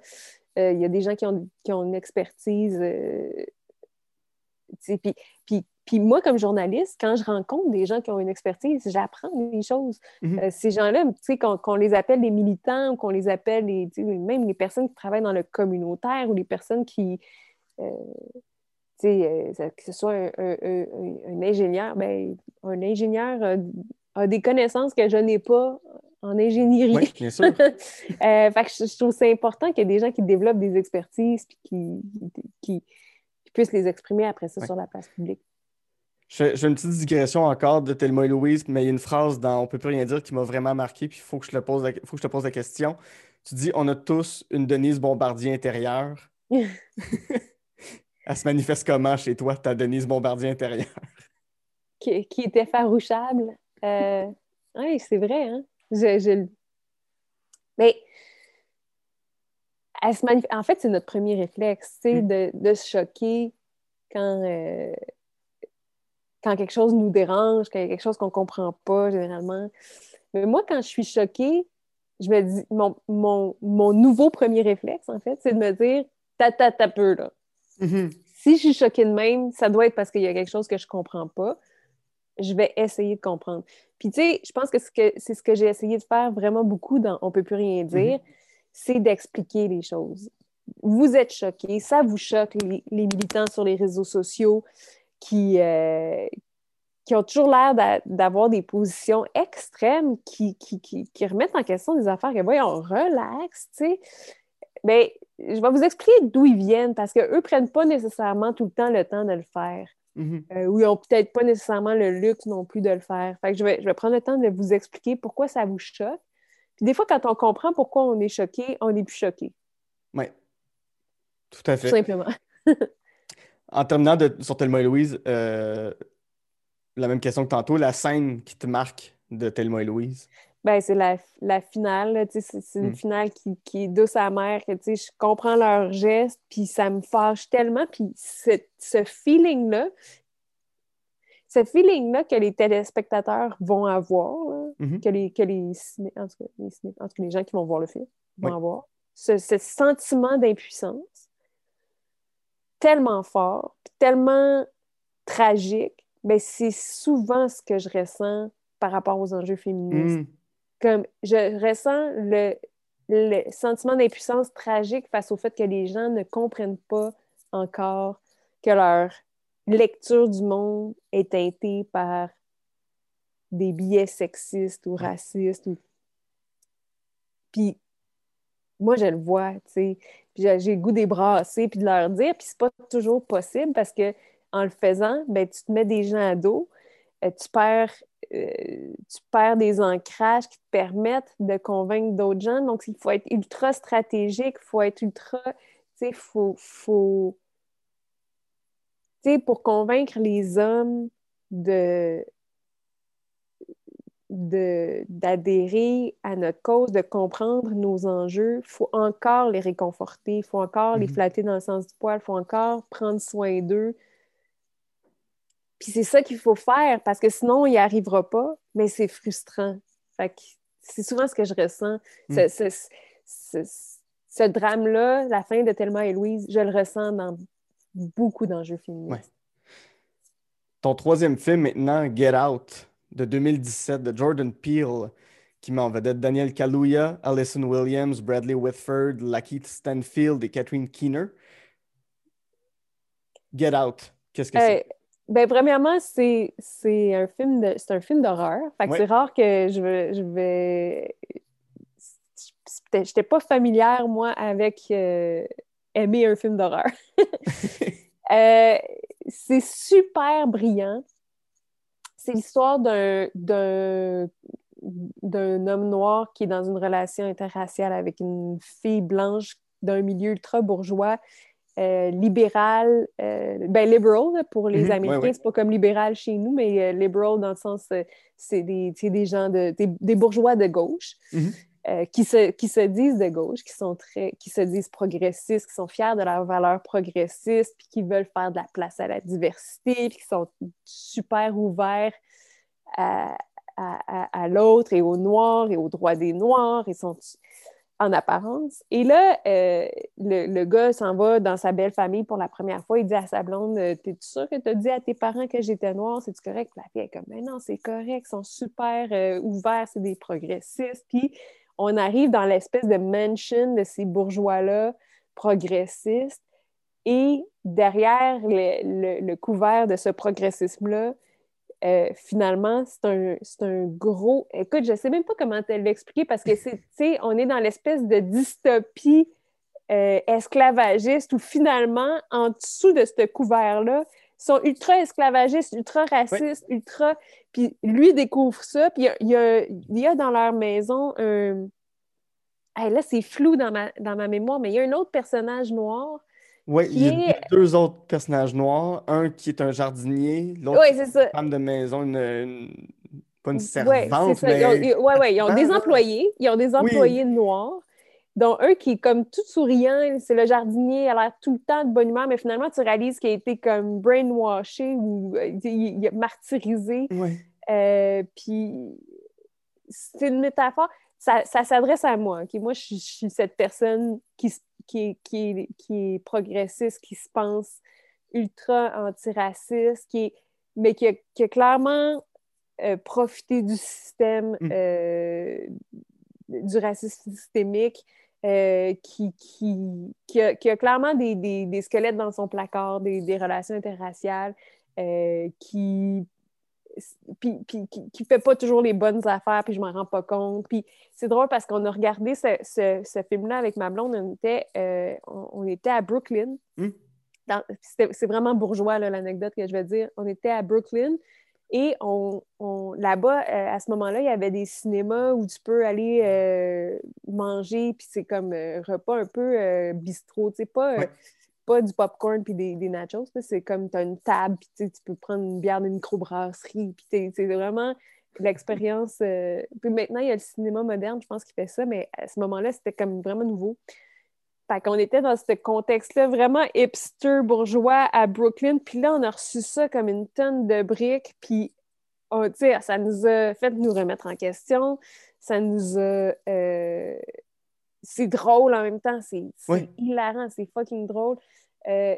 Euh, il y a des gens qui ont, qui ont une expertise. puis, puis puis moi, comme journaliste, quand je rencontre des gens qui ont une expertise, j'apprends des choses. Mhm. Euh, ces gens-là, tu sais, qu'on les appelle les militants ou qu'on les appelle les, même les personnes qui travaillent dans le communautaire ou les personnes qui, euh, tu sais, euh, que ce soit un, ingénieur, ben, un ingénieur a, des connaissances que je n'ai pas en ingénierie. Oui, bien sûr. fait que je, trouve c'est important qu'il y ait des gens qui développent des expertises et qui, qui, puissent les exprimer après ça sur la place publique. J'ai une petite digression encore de Thelma et Louise, mais il y a une phrase dans On peut plus rien dire qui m'a vraiment marqué, puis il faut que, je te pose faut que je te pose la question. Tu dis On a tous une Denise Bombardier intérieure. Elle se manifeste comment chez toi, ta Denise Bombardier intérieure? Qui, qui était farouchable. Euh, oui, c'est vrai. Hein? Mais en fait, c'est notre premier réflexe, c'est mm. de, de, se choquer quand. Euh, quand quelque chose nous dérange, quand il y a quelque chose qu'on ne comprend pas, généralement. Mais moi, quand je suis choquée, je me dis, mon, mon, nouveau premier réflexe, en fait, c'est de me dire, ta ta ta peu, là. Mm-hmm. Si je suis choquée de même, ça doit être parce qu'il y a quelque chose que je ne comprends pas. Je vais essayer de comprendre. Puis, tu sais, je pense que c'est ce que j'ai essayé de faire vraiment beaucoup dans On peut plus rien dire, mm-hmm. c'est d'expliquer les choses. Vous êtes choqués, ça vous choque, les militants sur les réseaux sociaux, qui, euh, qui ont toujours l'air d'avoir des positions extrêmes qui, qui, qui, remettent en question des affaires que, voyons, relax, tu sais. Mais ben, je vais vous expliquer d'où ils viennent parce qu'eux ne prennent pas nécessairement tout le temps le temps de le faire. Mm-hmm. Euh, ou ils n'ont peut-être pas nécessairement le luxe non plus de le faire. Fait que je vais, je vais prendre le temps de vous expliquer pourquoi ça vous choque. Puis des fois, quand on comprend pourquoi on est choqué, on est plus choqué. Oui. Tout à fait. Tout simplement. En terminant de, sur Thelma et Louise, euh, la même question que tantôt, la scène qui te marque de Thelma et Louise? Ben, c'est la, finale. C'est une hmm. finale qui, qui, est douce amère. Que, je comprends leurs gestes, puis ça me fâche tellement. Puis ce, feeling-là, ce feeling-là que les téléspectateurs vont avoir, mm-hmm. que, les, que les, en tout cas, les, les gens qui vont voir le film vont avoir, ce sentiment d'impuissance, tellement fort, tellement tragique, ben c'est souvent ce que je ressens par rapport aux enjeux féministes. Hmm. Comme je ressens le, le sentiment d'impuissance tragique face au fait que les gens ne comprennent pas encore que leur lecture du monde est teintée par des biais sexistes ou racistes. Ou... Puis moi, je le vois, tu sais. Puis j'ai le goût des brasser puis de leur dire, puis c'est pas toujours possible parce que en le faisant, ben, tu te mets des gens à dos, euh, tu, perds, euh, tu perds des ancrages qui te permettent de convaincre d'autres gens. Donc, il faut être ultra stratégique, il faut être ultra, tu sais, il faut, faut tu sais, pour convaincre les hommes de, d'adhérer à notre cause, de comprendre nos enjeux, il faut encore les réconforter, il faut encore les mhm. flatter dans le sens du poil, il faut encore prendre soin d'eux. Puis c'est ça qu'il faut faire parce que sinon, il n'y arrivera pas, mais c'est frustrant. c'est souvent ce que je ressens. Mm. Ce, drame-là, la fin de Thelma et Louise, je le ressens dans beaucoup d'enjeux féministes. Ton troisième film maintenant, Get Out, de 2017 de Jordan Peele qui met en vedette Daniel Kaluuya, Alison Williams, Bradley Whitford, Lakeith Stanfield et Catherine Keener. Get Out, qu'est-ce que c'est? Ben, premièrement, c'est un film de c'est un film d'horreur. Fait que Ouais. c'est rare que je vais. Je vais... J'étais pas familière, moi, avec euh, aimer un film d'horreur. Euh, c'est super brillant. C'est l'histoire d'un d'un d'un homme noir qui est dans une relation interraciale avec une fille blanche d'un milieu ultra bourgeois, euh, libéral, euh, ben liberal là, pour les Mhm, ouais, Américains, ouais. c'est pas comme libéral chez nous, mais euh, liberal dans le sens, euh, c'est des, des gens de des, des bourgeois de gauche Mhm. qui, se, qui se disent de gauche, qui sont très, qui se disent progressistes, qui sont fiers de leurs valeurs progressistes, puis qui veulent faire de la place à la diversité, puis qui sont super ouverts à, à, à- à l'autre et aux Noirs et aux droits des Noirs. Ils sont en apparence. Et là, euh, le, le gars s'en va dans sa belle famille pour la première fois. Il dit à sa blonde euh, T'es-tu sûr que tu as dit à tes parents que j'étais noire? C'est-tu correct? La fille est comme Mais non, c'est correct. Ils sont super euh, ouverts. C'est des progressistes. Puis on arrive dans l'espèce de mansion de ces bourgeois-là progressistes. Et derrière le- le couvert de ce progressisme-là, euh, finalement, c'est un, c'est un gros. Écoute, je sais même pas comment te l'expliquer parce que c'est, tu sais, on est dans l'espèce de dystopie euh, esclavagiste où finalement, en dessous de ce couvert-là, ils sont ultra esclavagistes, ultra racistes, ultra. Puis lui découvre ça, puis il y y y a dans leur maison un. Hey, là, c'est flou dans ma, dans ma mémoire, mais il y a un autre personnage noir. Oui, il y a est- deux autres personnages noirs. Un qui est un jardinier, l'autre est c'est une femme de maison, une, une- pas une Ouais, servante, ça. mais Ils ont, ils- ouais, ouais, ils ont des employés. Ils ont des employés noirs, dont un qui est comme tout souriant. C'est le jardinier, il a l'air tout le temps de bonne humeur, mais finalement, tu réalises qu'il a été comme brainwashé ou euh, il, a martyrisé. Ouais. Euh, puis c'est une métaphore. Ça, ça s'adresse à moi. ok? Moi, je, suis- je suis cette personne qui, s- qui, est, qui, qui est progressiste, qui se pense ultra antiraciste, qui est, mais qui a, qui a clairement euh, profité du système, Mm. euh, du racisme systémique, euh, qui, qui, qui, a, qui a clairement des, des, des squelettes dans son placard, des, des relations interraciales, qui puis, puis qui, qui fait pas toujours les bonnes affaires, puis je m'en rends pas compte. Puis c'est drôle parce qu'on a regardé ce, ce- ce film-là avec ma blonde, on était, euh, on, on était à Brooklyn. Mm. C'était- C'est vraiment bourgeois, là, l'anecdote que je vais dire. On était à Brooklyn et on, on- là-bas, euh, à ce moment-là, il y avait des cinémas où tu peux aller euh, manger, puis c'est comme un repas un peu bistrot, tu sais, pas... Ouais. Pas du popcorn puis des, nachos. C'est comme tu as une table, puis tu peux prendre une bière d'une microbrasserie. Puis c'est vraiment l'expérience. euh, Puis maintenant, il y a le cinéma moderne, je pense, qui fait ça, mais à ce moment-là, c'était comme vraiment nouveau. Fait qu'on était dans ce contexte-là vraiment hipster bourgeois à Brooklyn. Puis là, on a reçu ça comme une tonne de briques. Puis, sais, ça nous a fait nous remettre en question. Ça nous a. euh, c'est drôle en même temps. C'est Oui. hilarant. C'est fucking drôle. Euh,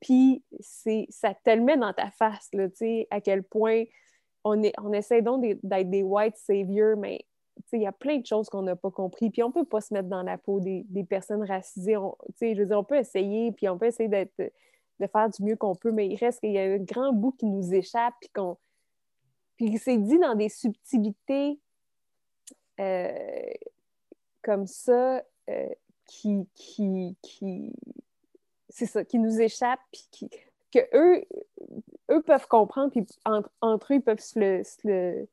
puis, c'est- ça te le met dans ta face, là, tu sais, à quel point on, est, on essaie donc d'être des white saviors, mais tu sais, il y a plein de choses qu'on n'a pas compris. Puis on peut pas se mettre dans la peau des, des personnes racisées. On, tu sais, je veux dire, on peut essayer, puis on peut essayer d'être, de faire du mieux qu'on peut, mais il reste qu'il y a un grand bout qui nous échappe, puis qu'on. Puis c'est dit dans des subtilités euh, comme ça euh, qui, qui, qui c'est ça, qui nous échappent, puis qui, que eux, eux peuvent comprendre, puis entre, entre eux, ils peuvent se le, se le-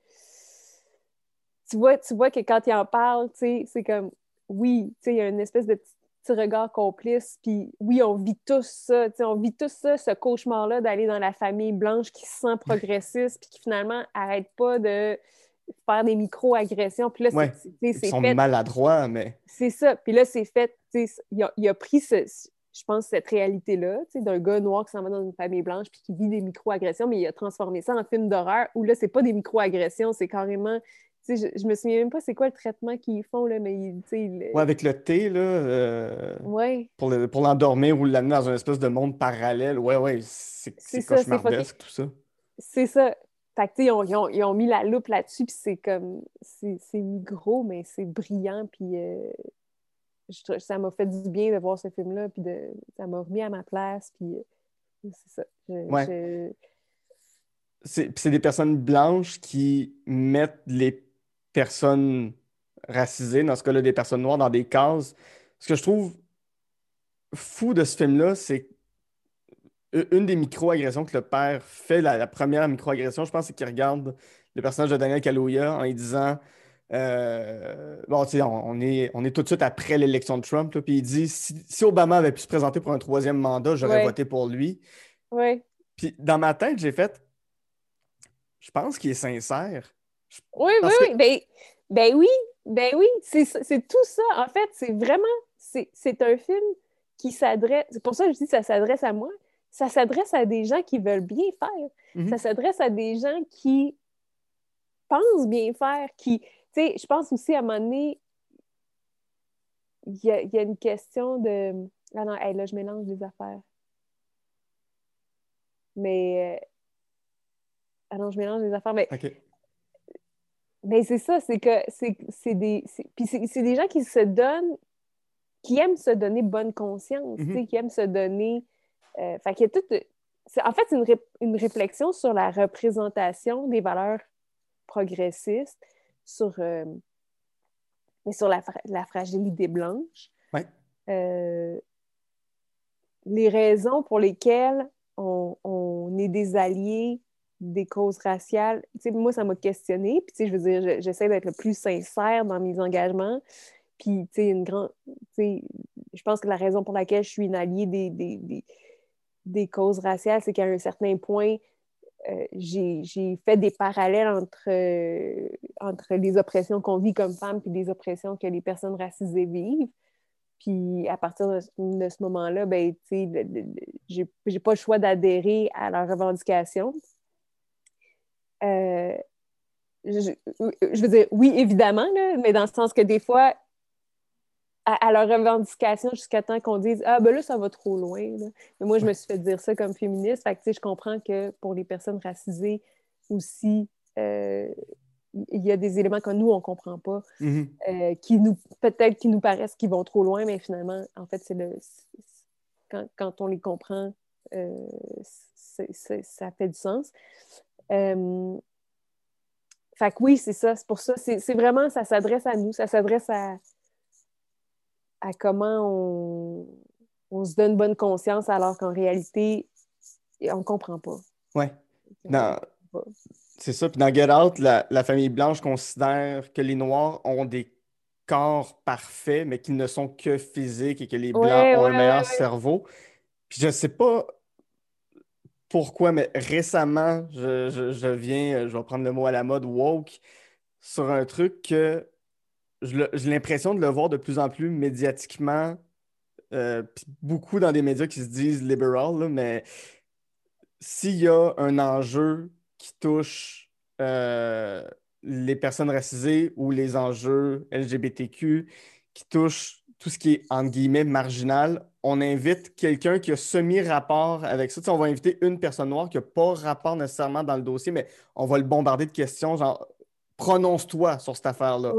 Tu vois, tu vois que quand ils en parlent, c'est comme, oui, il y a une espèce de petit, petit regard complice, puis oui, on vit tous ça, on vit tous ça, ce cauchemar-là d'aller dans la famille blanche qui se sent progressiste, puis qui finalement arrête pas de faire des micro-agressions, puis là, c'est- Ouais. Ils sont fait maladroits, mais c'est ça. Puis là, c'est fait. Il a, il a pris, ce, je pense, cette réalité-là, d'un gars noir qui s'en va dans une famille blanche puis qui vit des micro-agressions, mais il a transformé ça en film d'horreur où là, c'est pas des micro-agressions, c'est carrément. Je, je me souviens même pas c'est quoi le traitement qu'ils font, là, mais ils, ouais, avec le thé, là, euh, Ouais. pour le- pour l'endormir ou l'amener dans une espèce de monde parallèle, ouais, ouais, c'est C'est c'est ça, c'est cauchemardesque, tout ça. C'est ça. Fait que, ils ont, ils ont- ils ont mis la loupe là-dessus, puis c'est comme, c'est gros, mais c'est brillant, puis euh, je ça m'a fait du bien de voir ce film-là, puis de, ça m'a remis à ma place, puis euh, c'est ça. Je- Ouais. je- C'est des personnes blanches qui mettent les personnes racisées, dans ce cas-là, des personnes noires, dans des cases. Ce que je trouve fou de ce film-là, c'est u- une des micro-agressions que le père fait, la, la première micro-agression, je pense, c'est qu'il regarde le personnage de Daniel Kaluuya en lui disant euh, Bon, tu sais, on, on est, on est tout de suite après l'élection de Trump, là, puis il dit si, si Obama avait pu se présenter pour un troisième mandat, j'aurais Ouais. voté pour lui. Ouais. Puis dans ma tête, j'ai fait Je pense qu'il est sincère. Oui, oui, que- oui. Ben, ben oui, ben oui, c'est tout ça. En fait, c'est vraiment, c'est un film qui s'adresse, c'est pour ça que je dis que ça s'adresse à moi, ça s'adresse à des gens qui veulent bien faire. Mhm. Ça s'adresse à des gens qui pensent bien faire, qui, tu sais, je pense aussi à un moment donné, il y a, il y a une question de... Ah non, hey, là, je mélange des affaires. Mais... euh, Ah non, je mélange des affaires, mais mais c'est ça, c'est que c'est c'est des. Puis c'est des gens qui se donnent, qui aiment se donner bonne conscience, Mhm. qui aiment se donner. Euh, fait qu'il y a toute. c'est- En fait, c'est une, ré- une réflexion sur la représentation des valeurs progressistes, sur, euh, mais sur la, fra- la fragilité blanche. Ouais. Euh, les raisons pour lesquelles on, on est des alliés des causes raciales, tu sais, moi, ça m'a questionné. Puis, je veux dire, je- j'essaie d'être le plus sincère dans mes engagements. Puis, tu sais, une grande. Je pense que la raison pour laquelle je suis une alliée des, des, des, des causes raciales, c'est qu'à un certain point, euh, j'ai fait des parallèles entre, euh, entre les oppressions qu'on vit comme femmes puis les oppressions que les personnes racisées vivent. Puis à partir de, ce moment-là, ben, j'ai pas le choix d'adhérer à leurs revendications. Euh, je, je veux dire, oui, évidemment, là, mais dans le sens que des fois, à, à leurs revendications, jusqu'à temps qu'on dise Ah, ben là, ça va trop loin. là. Mais moi, je me suis fait dire ça comme féministe. Fait que, je comprends que pour les personnes racisées aussi, euh, il y a des éléments que nous, on comprend pas Mhm. euh, qui nous peut-être qui nous paraissent qui vont trop loin, mais finalement, en fait, c'est le quand, quand on les comprend, euh, ça fait du sens. Euh, fait que oui, c'est ça, c'est pour ça, c'est vraiment, ça s'adresse à nous, ça s'adresse à, à comment on, on se donne bonne conscience alors qu'en réalité, on comprend pas. Pas. C'est ça. Puis dans Get Out, la, la famille blanche considère que les Noirs ont des corps parfaits, mais qu'ils ne sont que physiques et que les Blancs Ouais, ont un meilleur ouais, cerveau. Puis je sais pas pourquoi, mais récemment, je, je- je viens, je vais prendre le mot à la mode, woke, sur un truc que j'ai l'impression de le voir de plus en plus médiatiquement, euh, beaucoup dans des médias qui se disent libéral, là, mais s'il y a un enjeu qui touche euh, les personnes racisées ou les enjeux LGBTQ, qui touche tout ce qui est, entre guillemets, marginal, on invite quelqu'un qui a semi-rapport avec ça. Tu sais, on va inviter une personne noire qui n'a pas rapport nécessairement dans le dossier, mais on va le bombarder de questions, genre, prononce-toi sur cette affaire-là.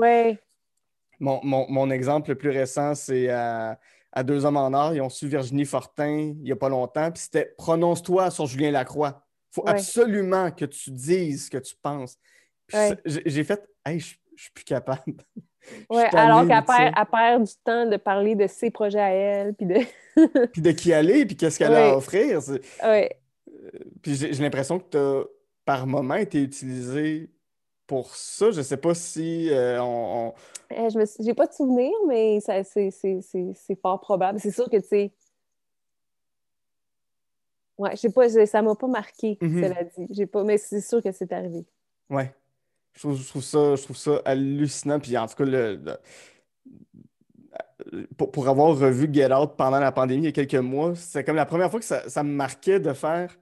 Mon, mon- mon exemple le plus récent, c'est à, à Deux Hommes en Or. Ils ont su Virginie Fortin il n'y a pas longtemps. Puis c'était Prononce-toi sur Julien Lacroix. Il faut Ouais. absolument que tu dises ce que tu penses. Ouais. j'ai fait Hey, je suis plus capable. Ouais, alors qu'elle perd, elle perd du temps de parler de ses projets à elle, puis de... Puis de qui aller, puis qu'est-ce qu'elle a à offrir. Ouais. Puis j'ai j'ai l'impression que tu as par moment été utilisé pour ça. Je sais pas si euh, on, on- Euh, je j'ai pas de souvenir, mais c'est, fort probable. C'est sûr que, tu sais... Ouais, je sais pas, ça m'a pas marqué, Mhm. cela dit. Pas, mais c'est sûr que c'est arrivé. Ouais. Je trouve, je trouve ça, je trouve ça hallucinant. Puis en tout cas, le, le- pour, pour avoir revu Get Out pendant la pandémie il y a quelques mois, c'est comme la première fois que ça, ça me marquait de faire.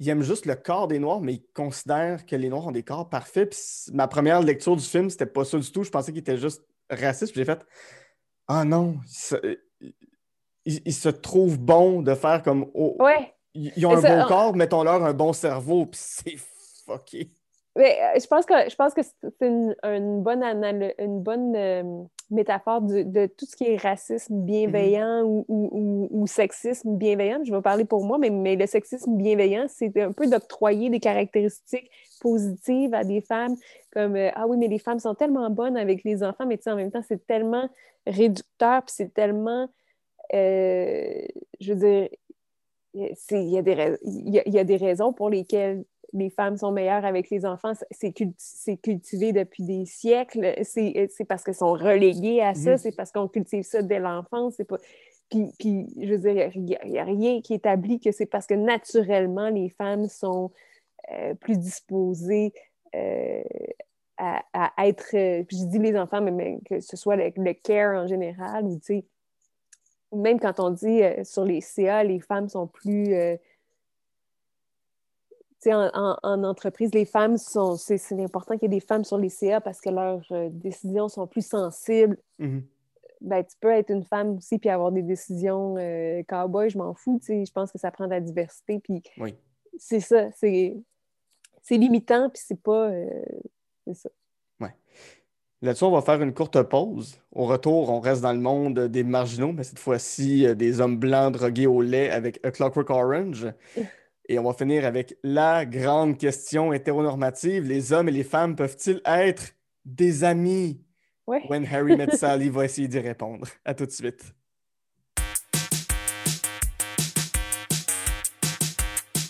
Ils aiment juste le corps des Noirs, mais ils considèrent que les Noirs ont des corps parfaits. Puis ma première lecture du film, c'était pas ça du tout. Je pensais qu'il était juste raciste. Puis j'ai fait Ah non, ils se, ils se trouvent bons de faire comme oh, Ouais, ils ont un ça, bon on- corps, mettons-leur un bon cerveau. Puis c'est fucké. Mais, euh, je pense que je pense que c'est une, une bonne une bonne euh, métaphore de, de tout ce qui est racisme bienveillant ou, ou- ou- ou sexisme bienveillant. Je vais parler pour moi, mais, mais le sexisme bienveillant, c'est un peu d'octroyer des caractéristiques positives à des femmes, comme euh, ah oui, mais les femmes sont tellement bonnes avec les enfants, mais tu sais, en même temps, c'est tellement réducteur, puis c'est tellement euh, je veux dire, il y, a des rais- il y a- il y a des raisons pour lesquelles les femmes sont meilleures avec les enfants. C'est cul- c'est cultivé depuis des siècles. C'est c'est parce qu'elles sont reléguées à ça. Mhm. C'est parce qu'on cultive ça dès l'enfance. C'est pas... Puis, puis, je veux dire, il n'y a, rien qui établit que c'est parce que naturellement, les femmes sont euh, plus disposées euh, à, à être... euh, puis je dis les enfants, mais, mais que ce soit le, le care en général, ou tu sais, même quand on dit euh, sur les CA, les femmes sont plus. En, en- en entreprise, les femmes sont. C'est c'est important qu'il y ait des femmes sur les CA parce que leurs euh, décisions sont plus sensibles. Mhm. Ben, tu peux être une femme aussi puis avoir des décisions euh, cowboy, je m'en fous. Je pense que ça prend de la diversité. Puis Oui. c'est ça. C'est c'est limitant, puis c'est pas. euh, c'est ça. Là-dessus, on va faire une courte pause. Au retour, on reste dans le monde des marginaux, mais cette fois-ci, euh, des hommes blancs drogués au lait avec A Clockwork Orange. Et on va finir avec la grande question hétéronormative. Les hommes et les femmes peuvent-ils être des amis? Ouais. When Harry Met Sally va essayer d'y répondre. À tout de suite.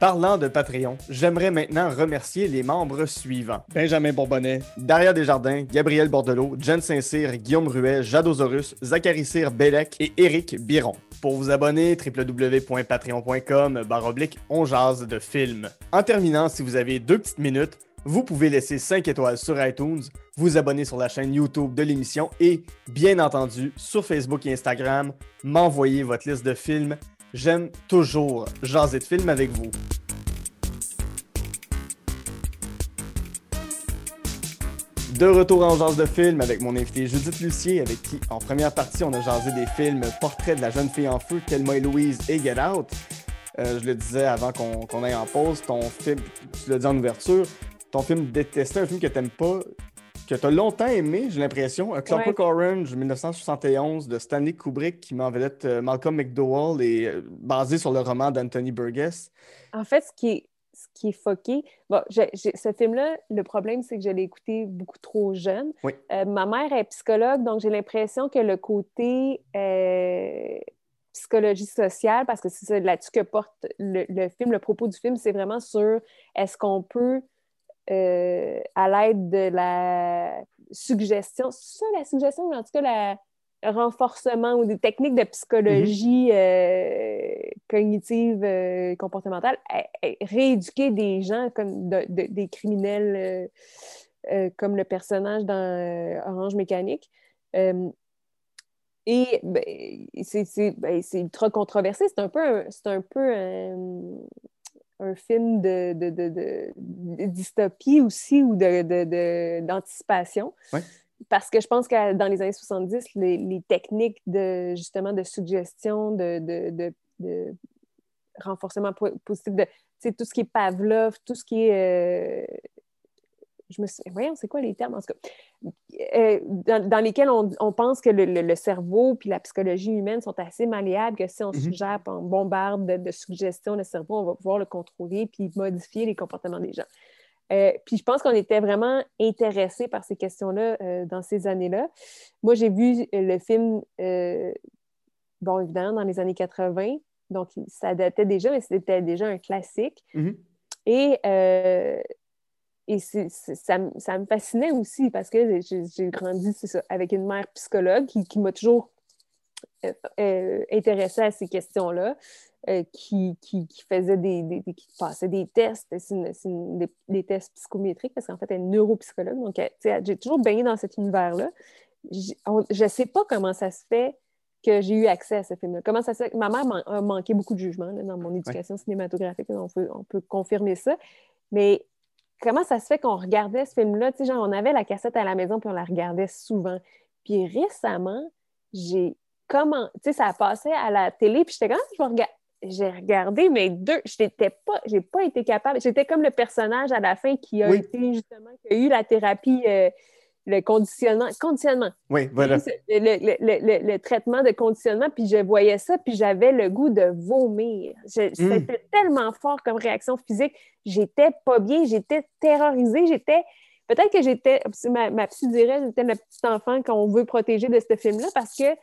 Parlant de Patreon, j'aimerais maintenant remercier les membres suivants. Benjamin Bourbonnais, Daria Desjardins, Gabriel Bordelot, Jen Saint-Cyr, Guillaume Ruet, Jadosaurus, Zachary Cyr Bellec et Éric Biron. Pour vous abonner, www.patreon.com baroblique on jase de films. En terminant, si vous avez deux petites minutes, vous pouvez laisser 5 étoiles sur iTunes, vous abonner sur la chaîne YouTube de l'émission et, bien entendu, sur Facebook et Instagram, m'envoyer votre liste de films. J'aime toujours jaser de films avec vous. De retour en jase de films avec mon invité Judith Lucier, avec qui, en première partie, on a jasé des films Portrait de la jeune fille en feu, Thelma et Louise et Get Out. Euh, je le disais avant qu'on qu'on aille en pause, ton film, tu l'as dit en ouverture, ton film détesté, un film que t'aimes pas, que t'as longtemps aimé, j'ai l'impression, A Clockwork Orange 1971 de Stanley Kubrick qui met en vedette euh, Malcolm McDowell et euh, basé sur le roman d'Anthony Burgess. En fait, ce qui est, ce qui est fucké, bon, ce film-là, le problème, c'est que je l'ai écouté beaucoup trop jeune. Oui. Euh, ma mère est psychologue, donc j'ai l'impression que le côté euh, psychologie sociale, parce que c'est là-dessus que porte le, le film, le propos du film, c'est vraiment sur est-ce qu'on peut, euh, à l'aide de la suggestion, c'est ça la suggestion, ou en tout cas le renforcement ou des techniques de psychologie euh, cognitive, euh, comportementale, à- à rééduquer des gens comme de- de- des criminels euh, comme le personnage dans Orange Mécanique. Et ben, c'est ben, ultra controversé. C'est un peu un, peu un, un film de, de, de- de- dystopie aussi ou de- de- de- d'anticipation. Ouais. Parce que je pense que dans les années 70, les, les techniques de justement de suggestion, de, de, de- de renforcement po- positif, de tout ce qui est Pavlov, tout ce qui est euh, je me suis... Voyons, c'est quoi les termes, en tout cas? Euh, dans, dans lesquels on, on pense que le, le- le cerveau puis la psychologie humaine sont assez malléables, que si on Mhm. suggère, on bombarde de, de suggestions le cerveau, on va pouvoir le contrôler puis modifier les comportements des gens. Euh, puis je pense qu'on était vraiment intéressés par ces questions-là euh, dans ces années-là. Moi, j'ai vu le film, bon, évidemment, dans les années 80, donc ça datait déjà, mais c'était déjà un classique. Mhm. Et, euh, et ça, me- ça me fascinait aussi parce que j'ai grandi, ça, avec une mère psychologue qui, qui m'a toujours euh, euh, intéressée à ces questions-là, euh, qui, qui, qui faisait des, des- des- qui passait des tests, c'est une- une- des, des tests psychométriques parce qu'en fait, elle est neuropsychologue. Donc, j'ai toujours baigné dans cet univers-là. je ne sais pas comment ça se fait que j'ai eu accès à ce film-là. Comment ça se fait? Ma mère a manqué beaucoup de jugement dans mon éducation cinématographique, on peut, on peut confirmer ça. Mais comment ça se fait qu'on regardait ce film-là? Tu sais, genre, on avait la cassette à la maison, puis on la regardait souvent. Puis récemment, j'ai comment, tu sais, ça passait à la télé, puis j'étais comme, ah, je vais regarder. J'ai regardé, mais deux, je n'étais pas, j'ai pas été capable. J'étais comme le personnage à la fin qui a été justement, qui a eu la thérapie euh, le conditionnement. Conditionnement. Oui, voilà. Le, traitement de conditionnement, puis je voyais ça, puis j'avais le goût de vomir. C'était tellement fort comme réaction physique. J'étais pas bien, j'étais terrorisée, j'étais. Peut-être que j'étais, ma, ma psy dirait, j'étais le petit enfant qu'on veut protéger de ce film-là parce que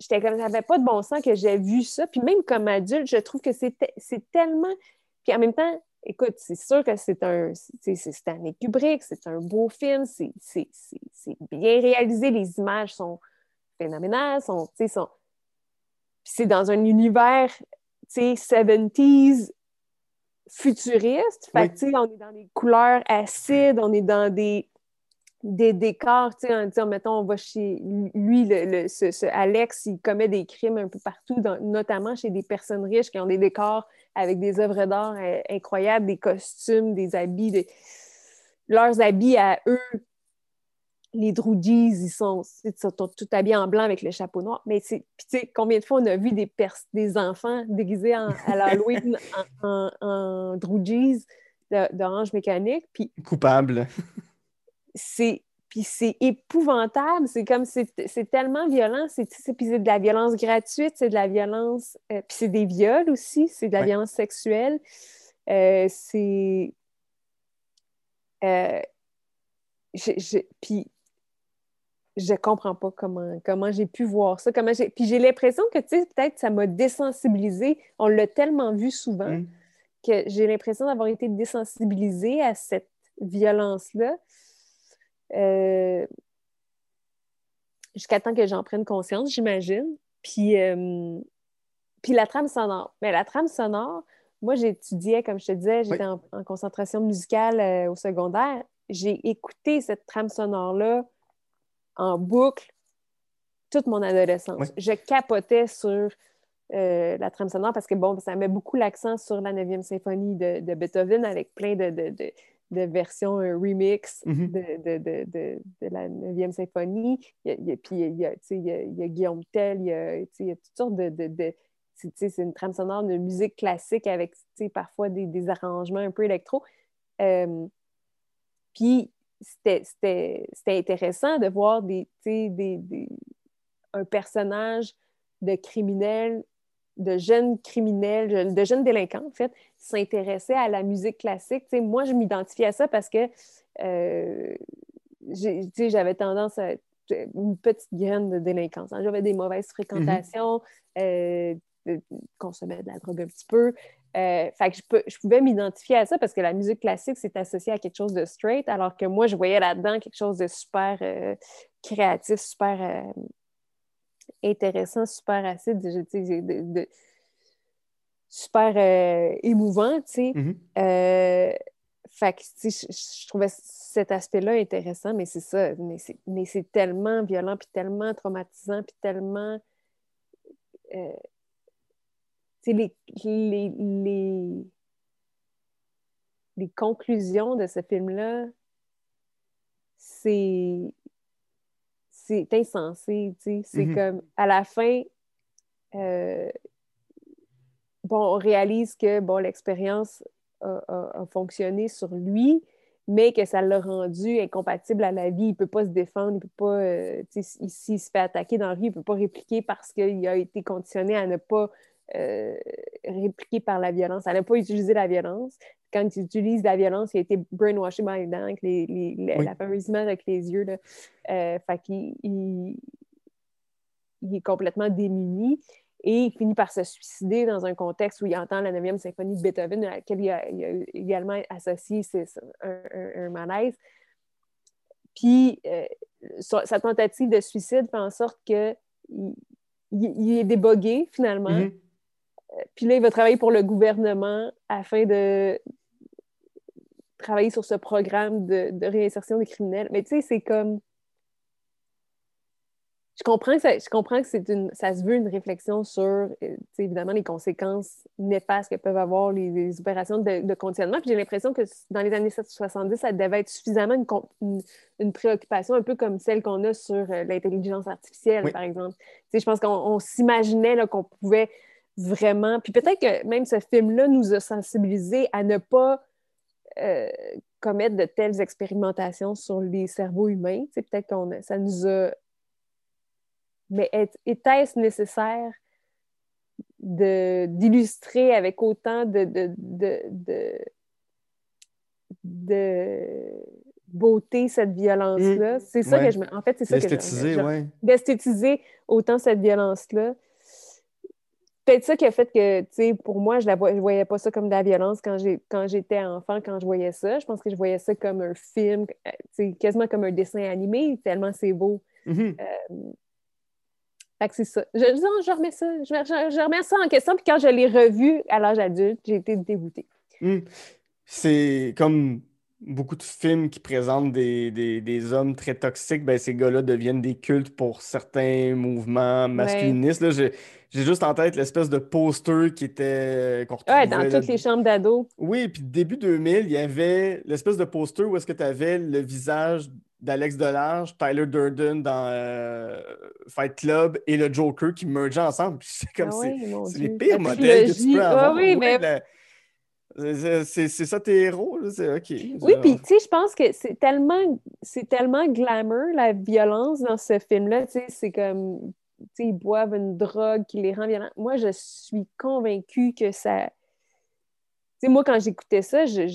j'étais comme, j'avais pas de bon sens que j'ai vu ça. Puis même comme adulte, je trouve que c'est tellement. Puis en même temps, écoute, c'est sûr que c'est un, c'est un Kubrick, c'est un beau film, c'est bien réalisé, les images sont phénoménales, sont, sont... c'est dans un univers 70s futuriste. Fait on est dans des couleurs acides, on est dans des, des décors, tu sais, mettons, on va chez lui, le, ce, Alex, il commet des crimes un peu partout, notamment chez des personnes riches qui ont des décors avec des œuvres d'art euh, incroyables, des costumes, des habits, leurs habits à eux. Les Droogies, ils sont, ils sont tout habillés en blanc avec le chapeau noir. Mais tu sais, combien de fois on a vu des, des enfants déguisés en, à l'Halloween en, en, d'orange mécanique? Puis, Coupable c'est puis c'est épouvantable, c'est comme c'est tellement violent, c'est puis c'est de la violence gratuite, c'est de la violence, euh, puis c'est des viols aussi, c'est de la violence sexuelle, euh, c'est euh, puis je comprends pas comment, comment j'ai pu voir ça, comment j'ai puis j'ai l'impression que tu sais peut-être ça m'a désensibilisée, on l'a tellement vu souvent mm. que j'ai l'impression d'avoir été désensibilisée à cette violence là. Euh, jusqu'à temps que j'en prenne conscience, j'imagine. Puis, euh, puis la trame sonore. Mais la trame sonore, moi, j'étudiais, comme je te disais, j'étais en, concentration musicale euh, au secondaire. J'ai écouté cette trame sonore-là en boucle toute mon adolescence. Je capotais sur la trame sonore parce que, bon, ça met beaucoup l'accent sur la 9e symphonie de, Beethoven avec plein de, de version remix mm-hmm. de, de, de, de, la 9e symphonie. Il y a, puis il y a, il y a, il y a Guillaume Tell, il y a, il y a toutes sortes de. c'est une trame sonore de musique classique avec parfois des, des, arrangements un peu électro. Euh, puis c'était intéressant de voir des, des, des, un personnage de criminel de jeunes criminels, de jeunes délinquants, en fait, s'intéressaient à la musique classique. moi, je m'identifiais à ça parce que euh, j'avais tendance à une petite graine de délinquance. Hein. J'avais des mauvaises fréquentations, mm-hmm. euh, consommer de la drogue un petit peu. Euh, fait que je, je pouvais m'identifier à ça parce que la musique classique, c'est associé à quelque chose de straight, alors que moi, je voyais là-dedans quelque chose de super créatif, super intéressant, super acide, de, super euh, émouvant, tu sais. Euh, fait que, je, trouvais cet aspect-là intéressant, mais c'est ça, mais c'est tellement violent, puis tellement traumatisant, puis tellement... Euh, les, les, les, les conclusions de ce film-là, c'est c'est insensé, tu sais. C'est mm-hmm. comme, à la fin, euh, bon, on réalise que, bon, l'expérience a, fonctionné sur lui, mais que ça l'a rendu incompatible à la vie. Il ne peut pas se défendre, il peut pas, euh, tu sais, s'il se fait attaquer dans la rue, il ne peut pas répliquer parce qu'il a été conditionné à ne pas euh, répliquer par la violence, à ne pas utiliser la violence quand il utilise la violence, il a été brainwashed by les avec les, la fameuse image avec les yeux. Là. Euh, fait qu'il il, est complètement démuni et il finit par se suicider dans un contexte où il entend la 9e symphonie de Beethoven, à laquelle il a, également associé un, malaise. Puis euh, sa tentative de suicide fait en sorte qu'il il, est débogué finalement. Mm-hmm. Euh, puis là, il va travailler pour le gouvernement afin de travailler sur ce programme de, réinsertion des criminels. Mais tu sais, c'est comme. je comprends que ça, je comprends que c'est une, ça se veut une réflexion sur, euh, évidemment, les conséquences néfastes que peuvent avoir les, opérations de, de conditionnement. Puis j'ai l'impression que dans les années 70, ça devait être suffisamment une, une, préoccupation, un peu comme celle qu'on a sur euh, l'intelligence artificielle, par exemple. je pense qu'on s'imaginait qu'on pouvait vraiment. Puis peut-être que même ce film-là nous a sensibilisés à ne pas euh, commettre de telles expérimentations sur les cerveaux humains. Peut-être que ça nous a mais était-ce nécessaire d'illustrer avec autant de, de, de, beauté cette violence-là? Mmh. C'est ça que je me... En fait, c'est ça que je... D'esthétiser autant cette violence-là. Peut-être ça qui a fait que, tu sais, pour moi, je ne voyais pas ça comme de la violence quand j'étais enfant, quand je voyais ça. Je pense que je voyais ça comme un film, euh, quasiment comme un dessin animé, tellement c'est beau. Mmh euh, fait que c'est ça. Je, je, remets ça. Je, remets ça en question. Puis quand je l'ai revu à l'âge adulte, j'ai été dégoûtée. Hmm. C'est comme beaucoup de films qui présentent des, hommes très toxiques, ben ces gars-là deviennent des cultes pour certains mouvements masculinistes. J'ai, juste en tête l'espèce de poster qui était. ouais, dans toutes les chambres d'ados. Oui, puis début 2000, il y avait l'espèce de poster où est-ce que tu avais le visage d'Alex Delarge, Tyler Durden dans euh, Fight Club et le Joker qui mergeaient ensemble. C'est comme ah c'est les pires modèles que tu peux avoir. oui, mais... C'est ça tes héros, là? OK. Oui, puis tu sais, je pense que c'est tellement, tellement glamour, la violence dans ce film-là. Tu sais, c'est comme, tu sais, ils boivent une drogue qui les rend violents. Moi, je suis convaincue que ça... Tu sais, moi, quand j'écoutais ça, je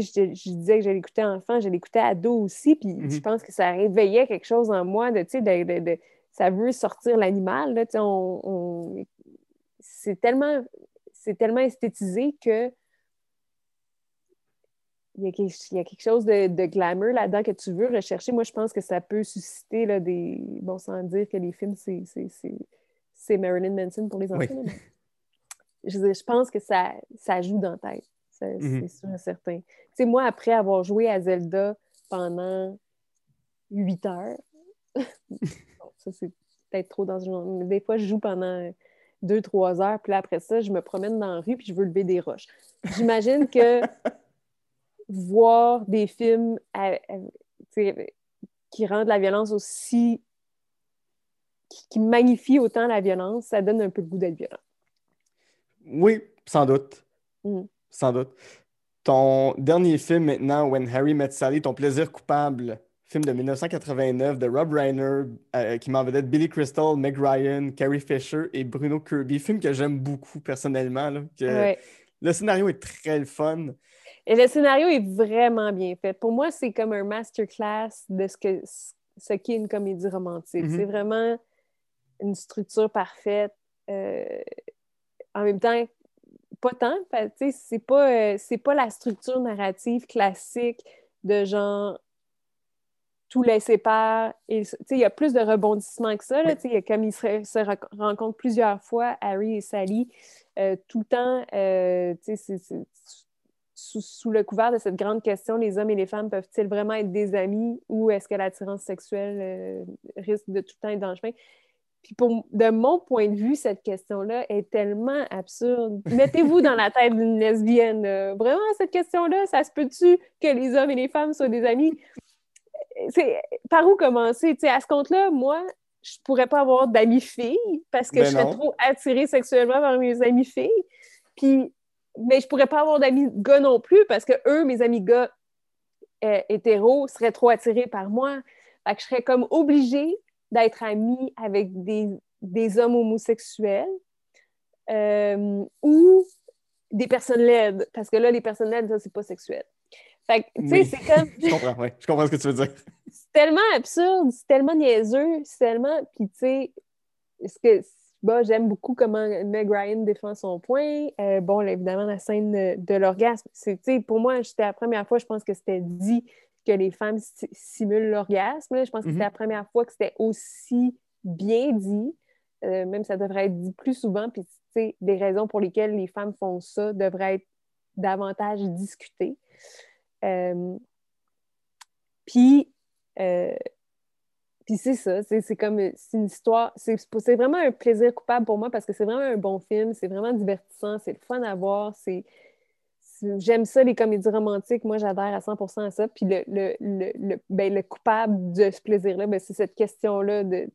je, je, disais que je l'écoutais enfant, je l'écoutais ado aussi, puis je mhm. pense que ça réveillait quelque chose en moi de, tu sais, ça veut sortir l'animal, là, on, c'est tellement, c'est tellement esthétisé que il y, a quelque, chose de, de glamour là-dedans que tu veux rechercher. Moi, je pense que ça peut susciter là, des... Bon, sans dire que les films, c'est Marilyn Manson pour les enfants. Je, je, pense que ça, ça joue dans la tête. Mhm. C'est sûr et certain. Tu sais, moi, après avoir joué à Zelda pendant huit heures, ça c'est peut-être trop dans une journée, mais des fois, je joue pendant deux, trois heures, puis là, après ça, je me promène dans la rue, puis je veux lever des roches. J'imagine que voir des films qui rendent la violence aussi. Qui, qui magnifient autant la violence, ça donne un peu le goût d'être violent. Oui, sans doute. Mm sans doute. Ton dernier film maintenant, When Harry Met Sally, Ton plaisir coupable, film de 1989 de Rob Reiner, euh, qui m'en vedette Billy Crystal, Meg Ryan, Carrie Fisher et Bruno Kirby. Film que j'aime beaucoup personnellement. Le scénario est très fun. Et le scénario est vraiment bien fait. Pour moi, c'est comme un masterclass de ce que ce qu'est une comédie romantique. Mm-hmm. C'est vraiment une structure parfaite. Euh, en même temps, pas tant, c'est pas, euh, c'est pas la structure narrative classique de genre tout laisser faire. Il y a plus de rebondissements que ça. Là, comme ils se, rencontrent plusieurs fois, Harry et Sally, euh, tout le temps, euh, sous, sous, le couvert de cette grande question, les hommes et les femmes peuvent-ils vraiment être des amis ou est-ce que l'attirance sexuelle risque de tout le temps être dans le chemin? Puis pour, de mon point de vue, cette question-là est tellement absurde. Mettez-vous dans la tête d'une lesbienne. Vraiment, cette question-là, ça se peut-tu que les hommes et les femmes soient des amis? C'est, par où commencer? à ce compte-là, moi, je pourrais pas avoir d'amis filles parce que ben je serais trop attirée sexuellement par mes amis filles. Puis, mais je pourrais pas avoir d'amis gars non plus parce que eux, mes amis gars euh, hétéros, seraient trop attirés par moi. Fait que je serais comme obligée d'être amie avec des, hommes homosexuels euh, ou des personnes laides, parce que là, les personnes laides, ça, c'est pas sexuel. Fait tu sais, c'est comme... je comprends. Je comprends ce que tu veux dire. C'est tellement absurde, c'est tellement niaiseux, c'est tellement... Puis, tu sais, ce que... Bon, j'aime beaucoup comment Meg Ryan défend son point. Euh, bon, évidemment, la scène de, de l'orgasme, c'est, pour moi, c'était la première fois, je pense que c'était dit que les femmes simulent l'orgasme. Je pense que la mhm. première fois que c'était aussi bien dit. Euh, même ça devrait être dit plus souvent. Puis, des raisons pour lesquelles les femmes font ça devraient être davantage discutées. Euh, puis, euh, Puis c'est ça, c'est comme une histoire, c'est vraiment un plaisir coupable pour moi parce que c'est vraiment un bon film, c'est vraiment divertissant, c'est le fun à voir, c'est j'aime ça, les comédies romantiques. Moi, j'adhère à 100% à ça. Puis le, le, le, ben, le coupable de ce plaisir-là, ben, c'est cette question-là de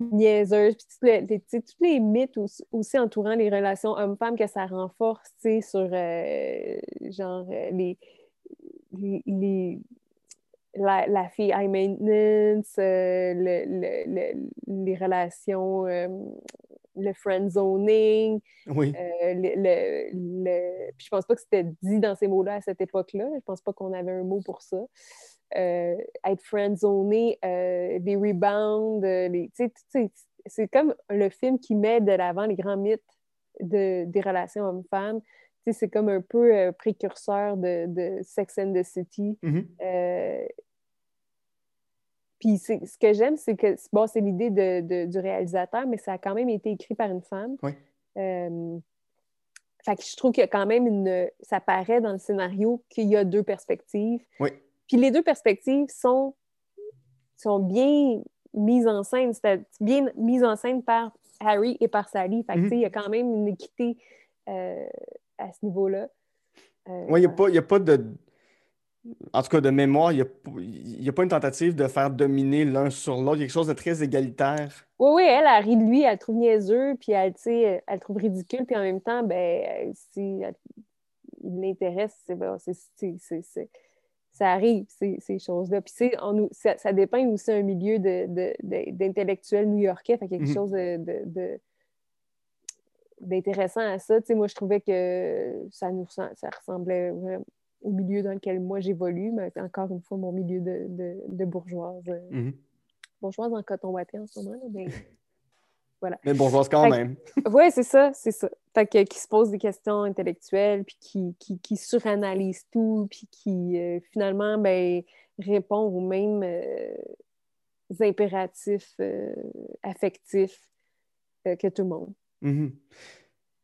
niaiseuse. Puis tous les, les mythes aussi, entourant les relations hommes-femmes que ça renforce sur euh, genre les, les, la, fille high maintenance, euh, les relations le friend zoning. Oui. Euh, le, Puis je pense pas que c'était dit dans ces mots-là à cette époque-là. Je pense pas qu'on avait un mot pour ça. Euh, être friend zoné, euh, les rebounds, les... c'est comme le film qui met de l'avant les grands mythes de, des relations hommes-femmes. C'est comme un peu précurseur de, de, Sex and the City. Mm-hmm. Puis ce que j'aime, c'est que bon, c'est l'idée de, du réalisateur, mais ça a quand même été écrit par une femme. Oui. Euh, fait que je trouve qu'il y a quand même une. Ça paraît dans le scénario qu'il y a deux perspectives. Oui. Puis les deux perspectives sont, sont bien mises en scène, c'est bien mises en scène par Harry et par Sally. Fait que, mm-hmm. il y a quand même une équité euh, à ce niveau-là. Euh, oui, il n'y a, a, pas de en tout cas, de mémoire, il n'y a, pas une tentative de faire dominer l'un sur l'autre. Il y a quelque chose de très égalitaire? Oui, oui, elle, elle rit de lui, elle le trouve niaiseux, puis elle, elle le trouve ridicule, puis en même temps, ben, si il l'intéresse, c'est, ça arrive, ces, ces choses-là. Puis, on, ça, ça dépeint aussi un milieu d'intellectuels new-yorkais, fait quelque mm-hmm. chose de, d'intéressant à ça. moi, je trouvais que ça nous ça ressemblait vraiment au milieu dans lequel moi j'évolue, mais encore une fois, mon milieu de, de, bourgeoise. Euh, mm-hmm. Bourgeoise en coton watté en ce moment, mais voilà. Mais bourgeoise quand même. oui, c'est ça, c'est ça. Fait que, qui se pose des questions intellectuelles, puis qui, qui, qui suranalyse tout, puis qui euh, finalement ben, répond aux mêmes euh, impératifs affectifs que tout le monde. Mm-hmm.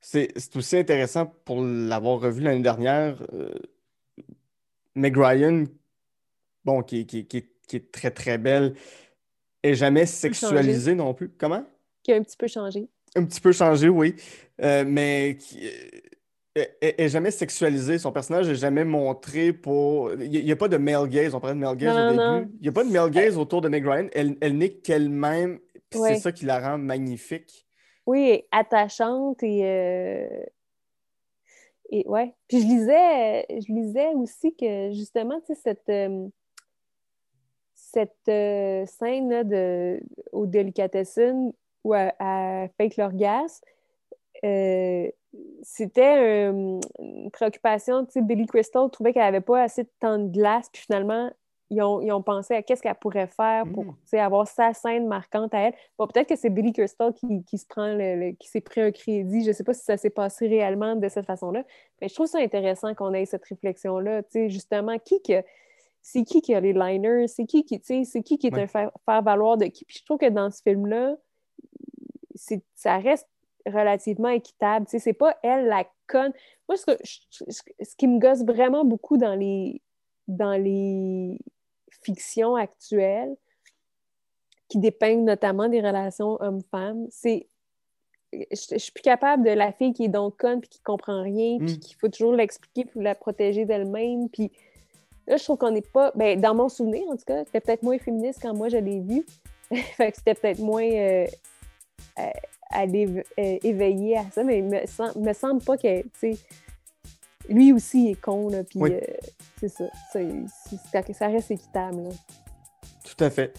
C'est aussi intéressant pour l'avoir revu l'année dernière Meg Ryan, bon, qui, est très, très belle, est jamais sexualisée non plus. Comment? Qui a un petit peu changé. Un petit peu changé, oui. Euh, mais qui est, jamais sexualisée. Son personnage n'est jamais montré pour. Il n'y a, pas de male gaze. On parlait de male gaze au début. Il n'y a pas de male gaze autour de Meg Ryan. Elle, elle n'est qu'elle-même. C'est ça qui la rend magnifique. Oui, attachante et. Euh, et ouais. Puis je lisais, je lisais aussi que justement, tu sais, cette, euh, cette euh, scène de, au Delicatessen où elle, fait l'orgasme, c'était une préoccupation. Tu sais, Billy Crystal trouvait qu'elle n'avait pas assez de temps de glace, puis finalement, ils ont, pensé à qu'est-ce qu'elle pourrait faire pour mm. avoir sa scène marquante à elle. Bon, peut-être que c'est Billy Crystal qui, se prend le, qui s'est pris un crédit. Je ne sais pas si ça s'est passé réellement de cette façon-là. Mais je trouve ça intéressant qu'on ait cette réflexion-là. Justement, qui que c'est qui qui a les liners? C'est qui qui, c'est qui qui est un faire, valoir de qui? Puis je trouve que dans ce film-là, ça reste relativement équitable. C'est pas elle la conne. Moi, ce, ce qui me gosse vraiment beaucoup dans les dans les fiction actuelle qui dépeignent notamment des relations hommes-femmes, c'est je, suis plus capable de la fille qui est donc conne puis qui comprend rien puis mm. qu'il faut toujours l'expliquer pour la protéger d'elle-même puis là je trouve qu'on n'est pas ben, dans mon souvenir en tout cas c'était peut-être moins féministe quand moi je l'ai vu fait que c'était peut-être moins euh, euh, éveillé à ça mais il me, me semble pas que lui aussi est con là puis euh, c'est ça. ça reste équitable. Tout à fait.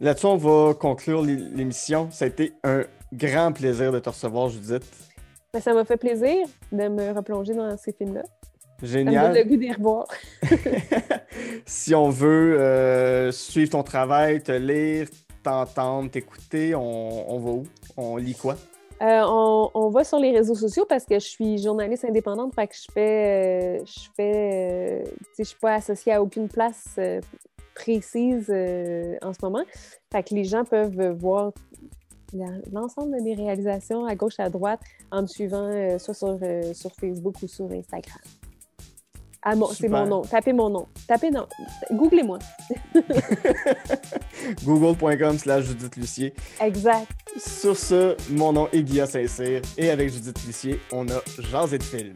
Là-dessus, on va conclure l'émission. Ça a été un grand plaisir de te recevoir, Judith. Ben, ça m'a fait plaisir de me replonger dans ces films-là. Génial. Ça me le goût d'y revoir. si on veut euh, suivre ton travail, te lire, t'entendre, t'écouter, on, on va où? On lit quoi? Euh, on, va sur les réseaux sociaux parce que je suis journaliste indépendante, fait que je fais, euh, je fais, euh, je suis pas associée à aucune place précise en ce moment. Fait que les gens peuvent voir l'ensemble de mes réalisations à gauche, à droite, en me suivant soit sur, sur Facebook ou sur Instagram. Ah, mon- c'est mon nom. Tapez mon nom. Tapez non. Googlez-moi. Google.com slash Judith Lucier. Exact. Sur ce, mon nom est Guillaume Saint-Cyr et avec Judith Lucier, on a Jasé de film.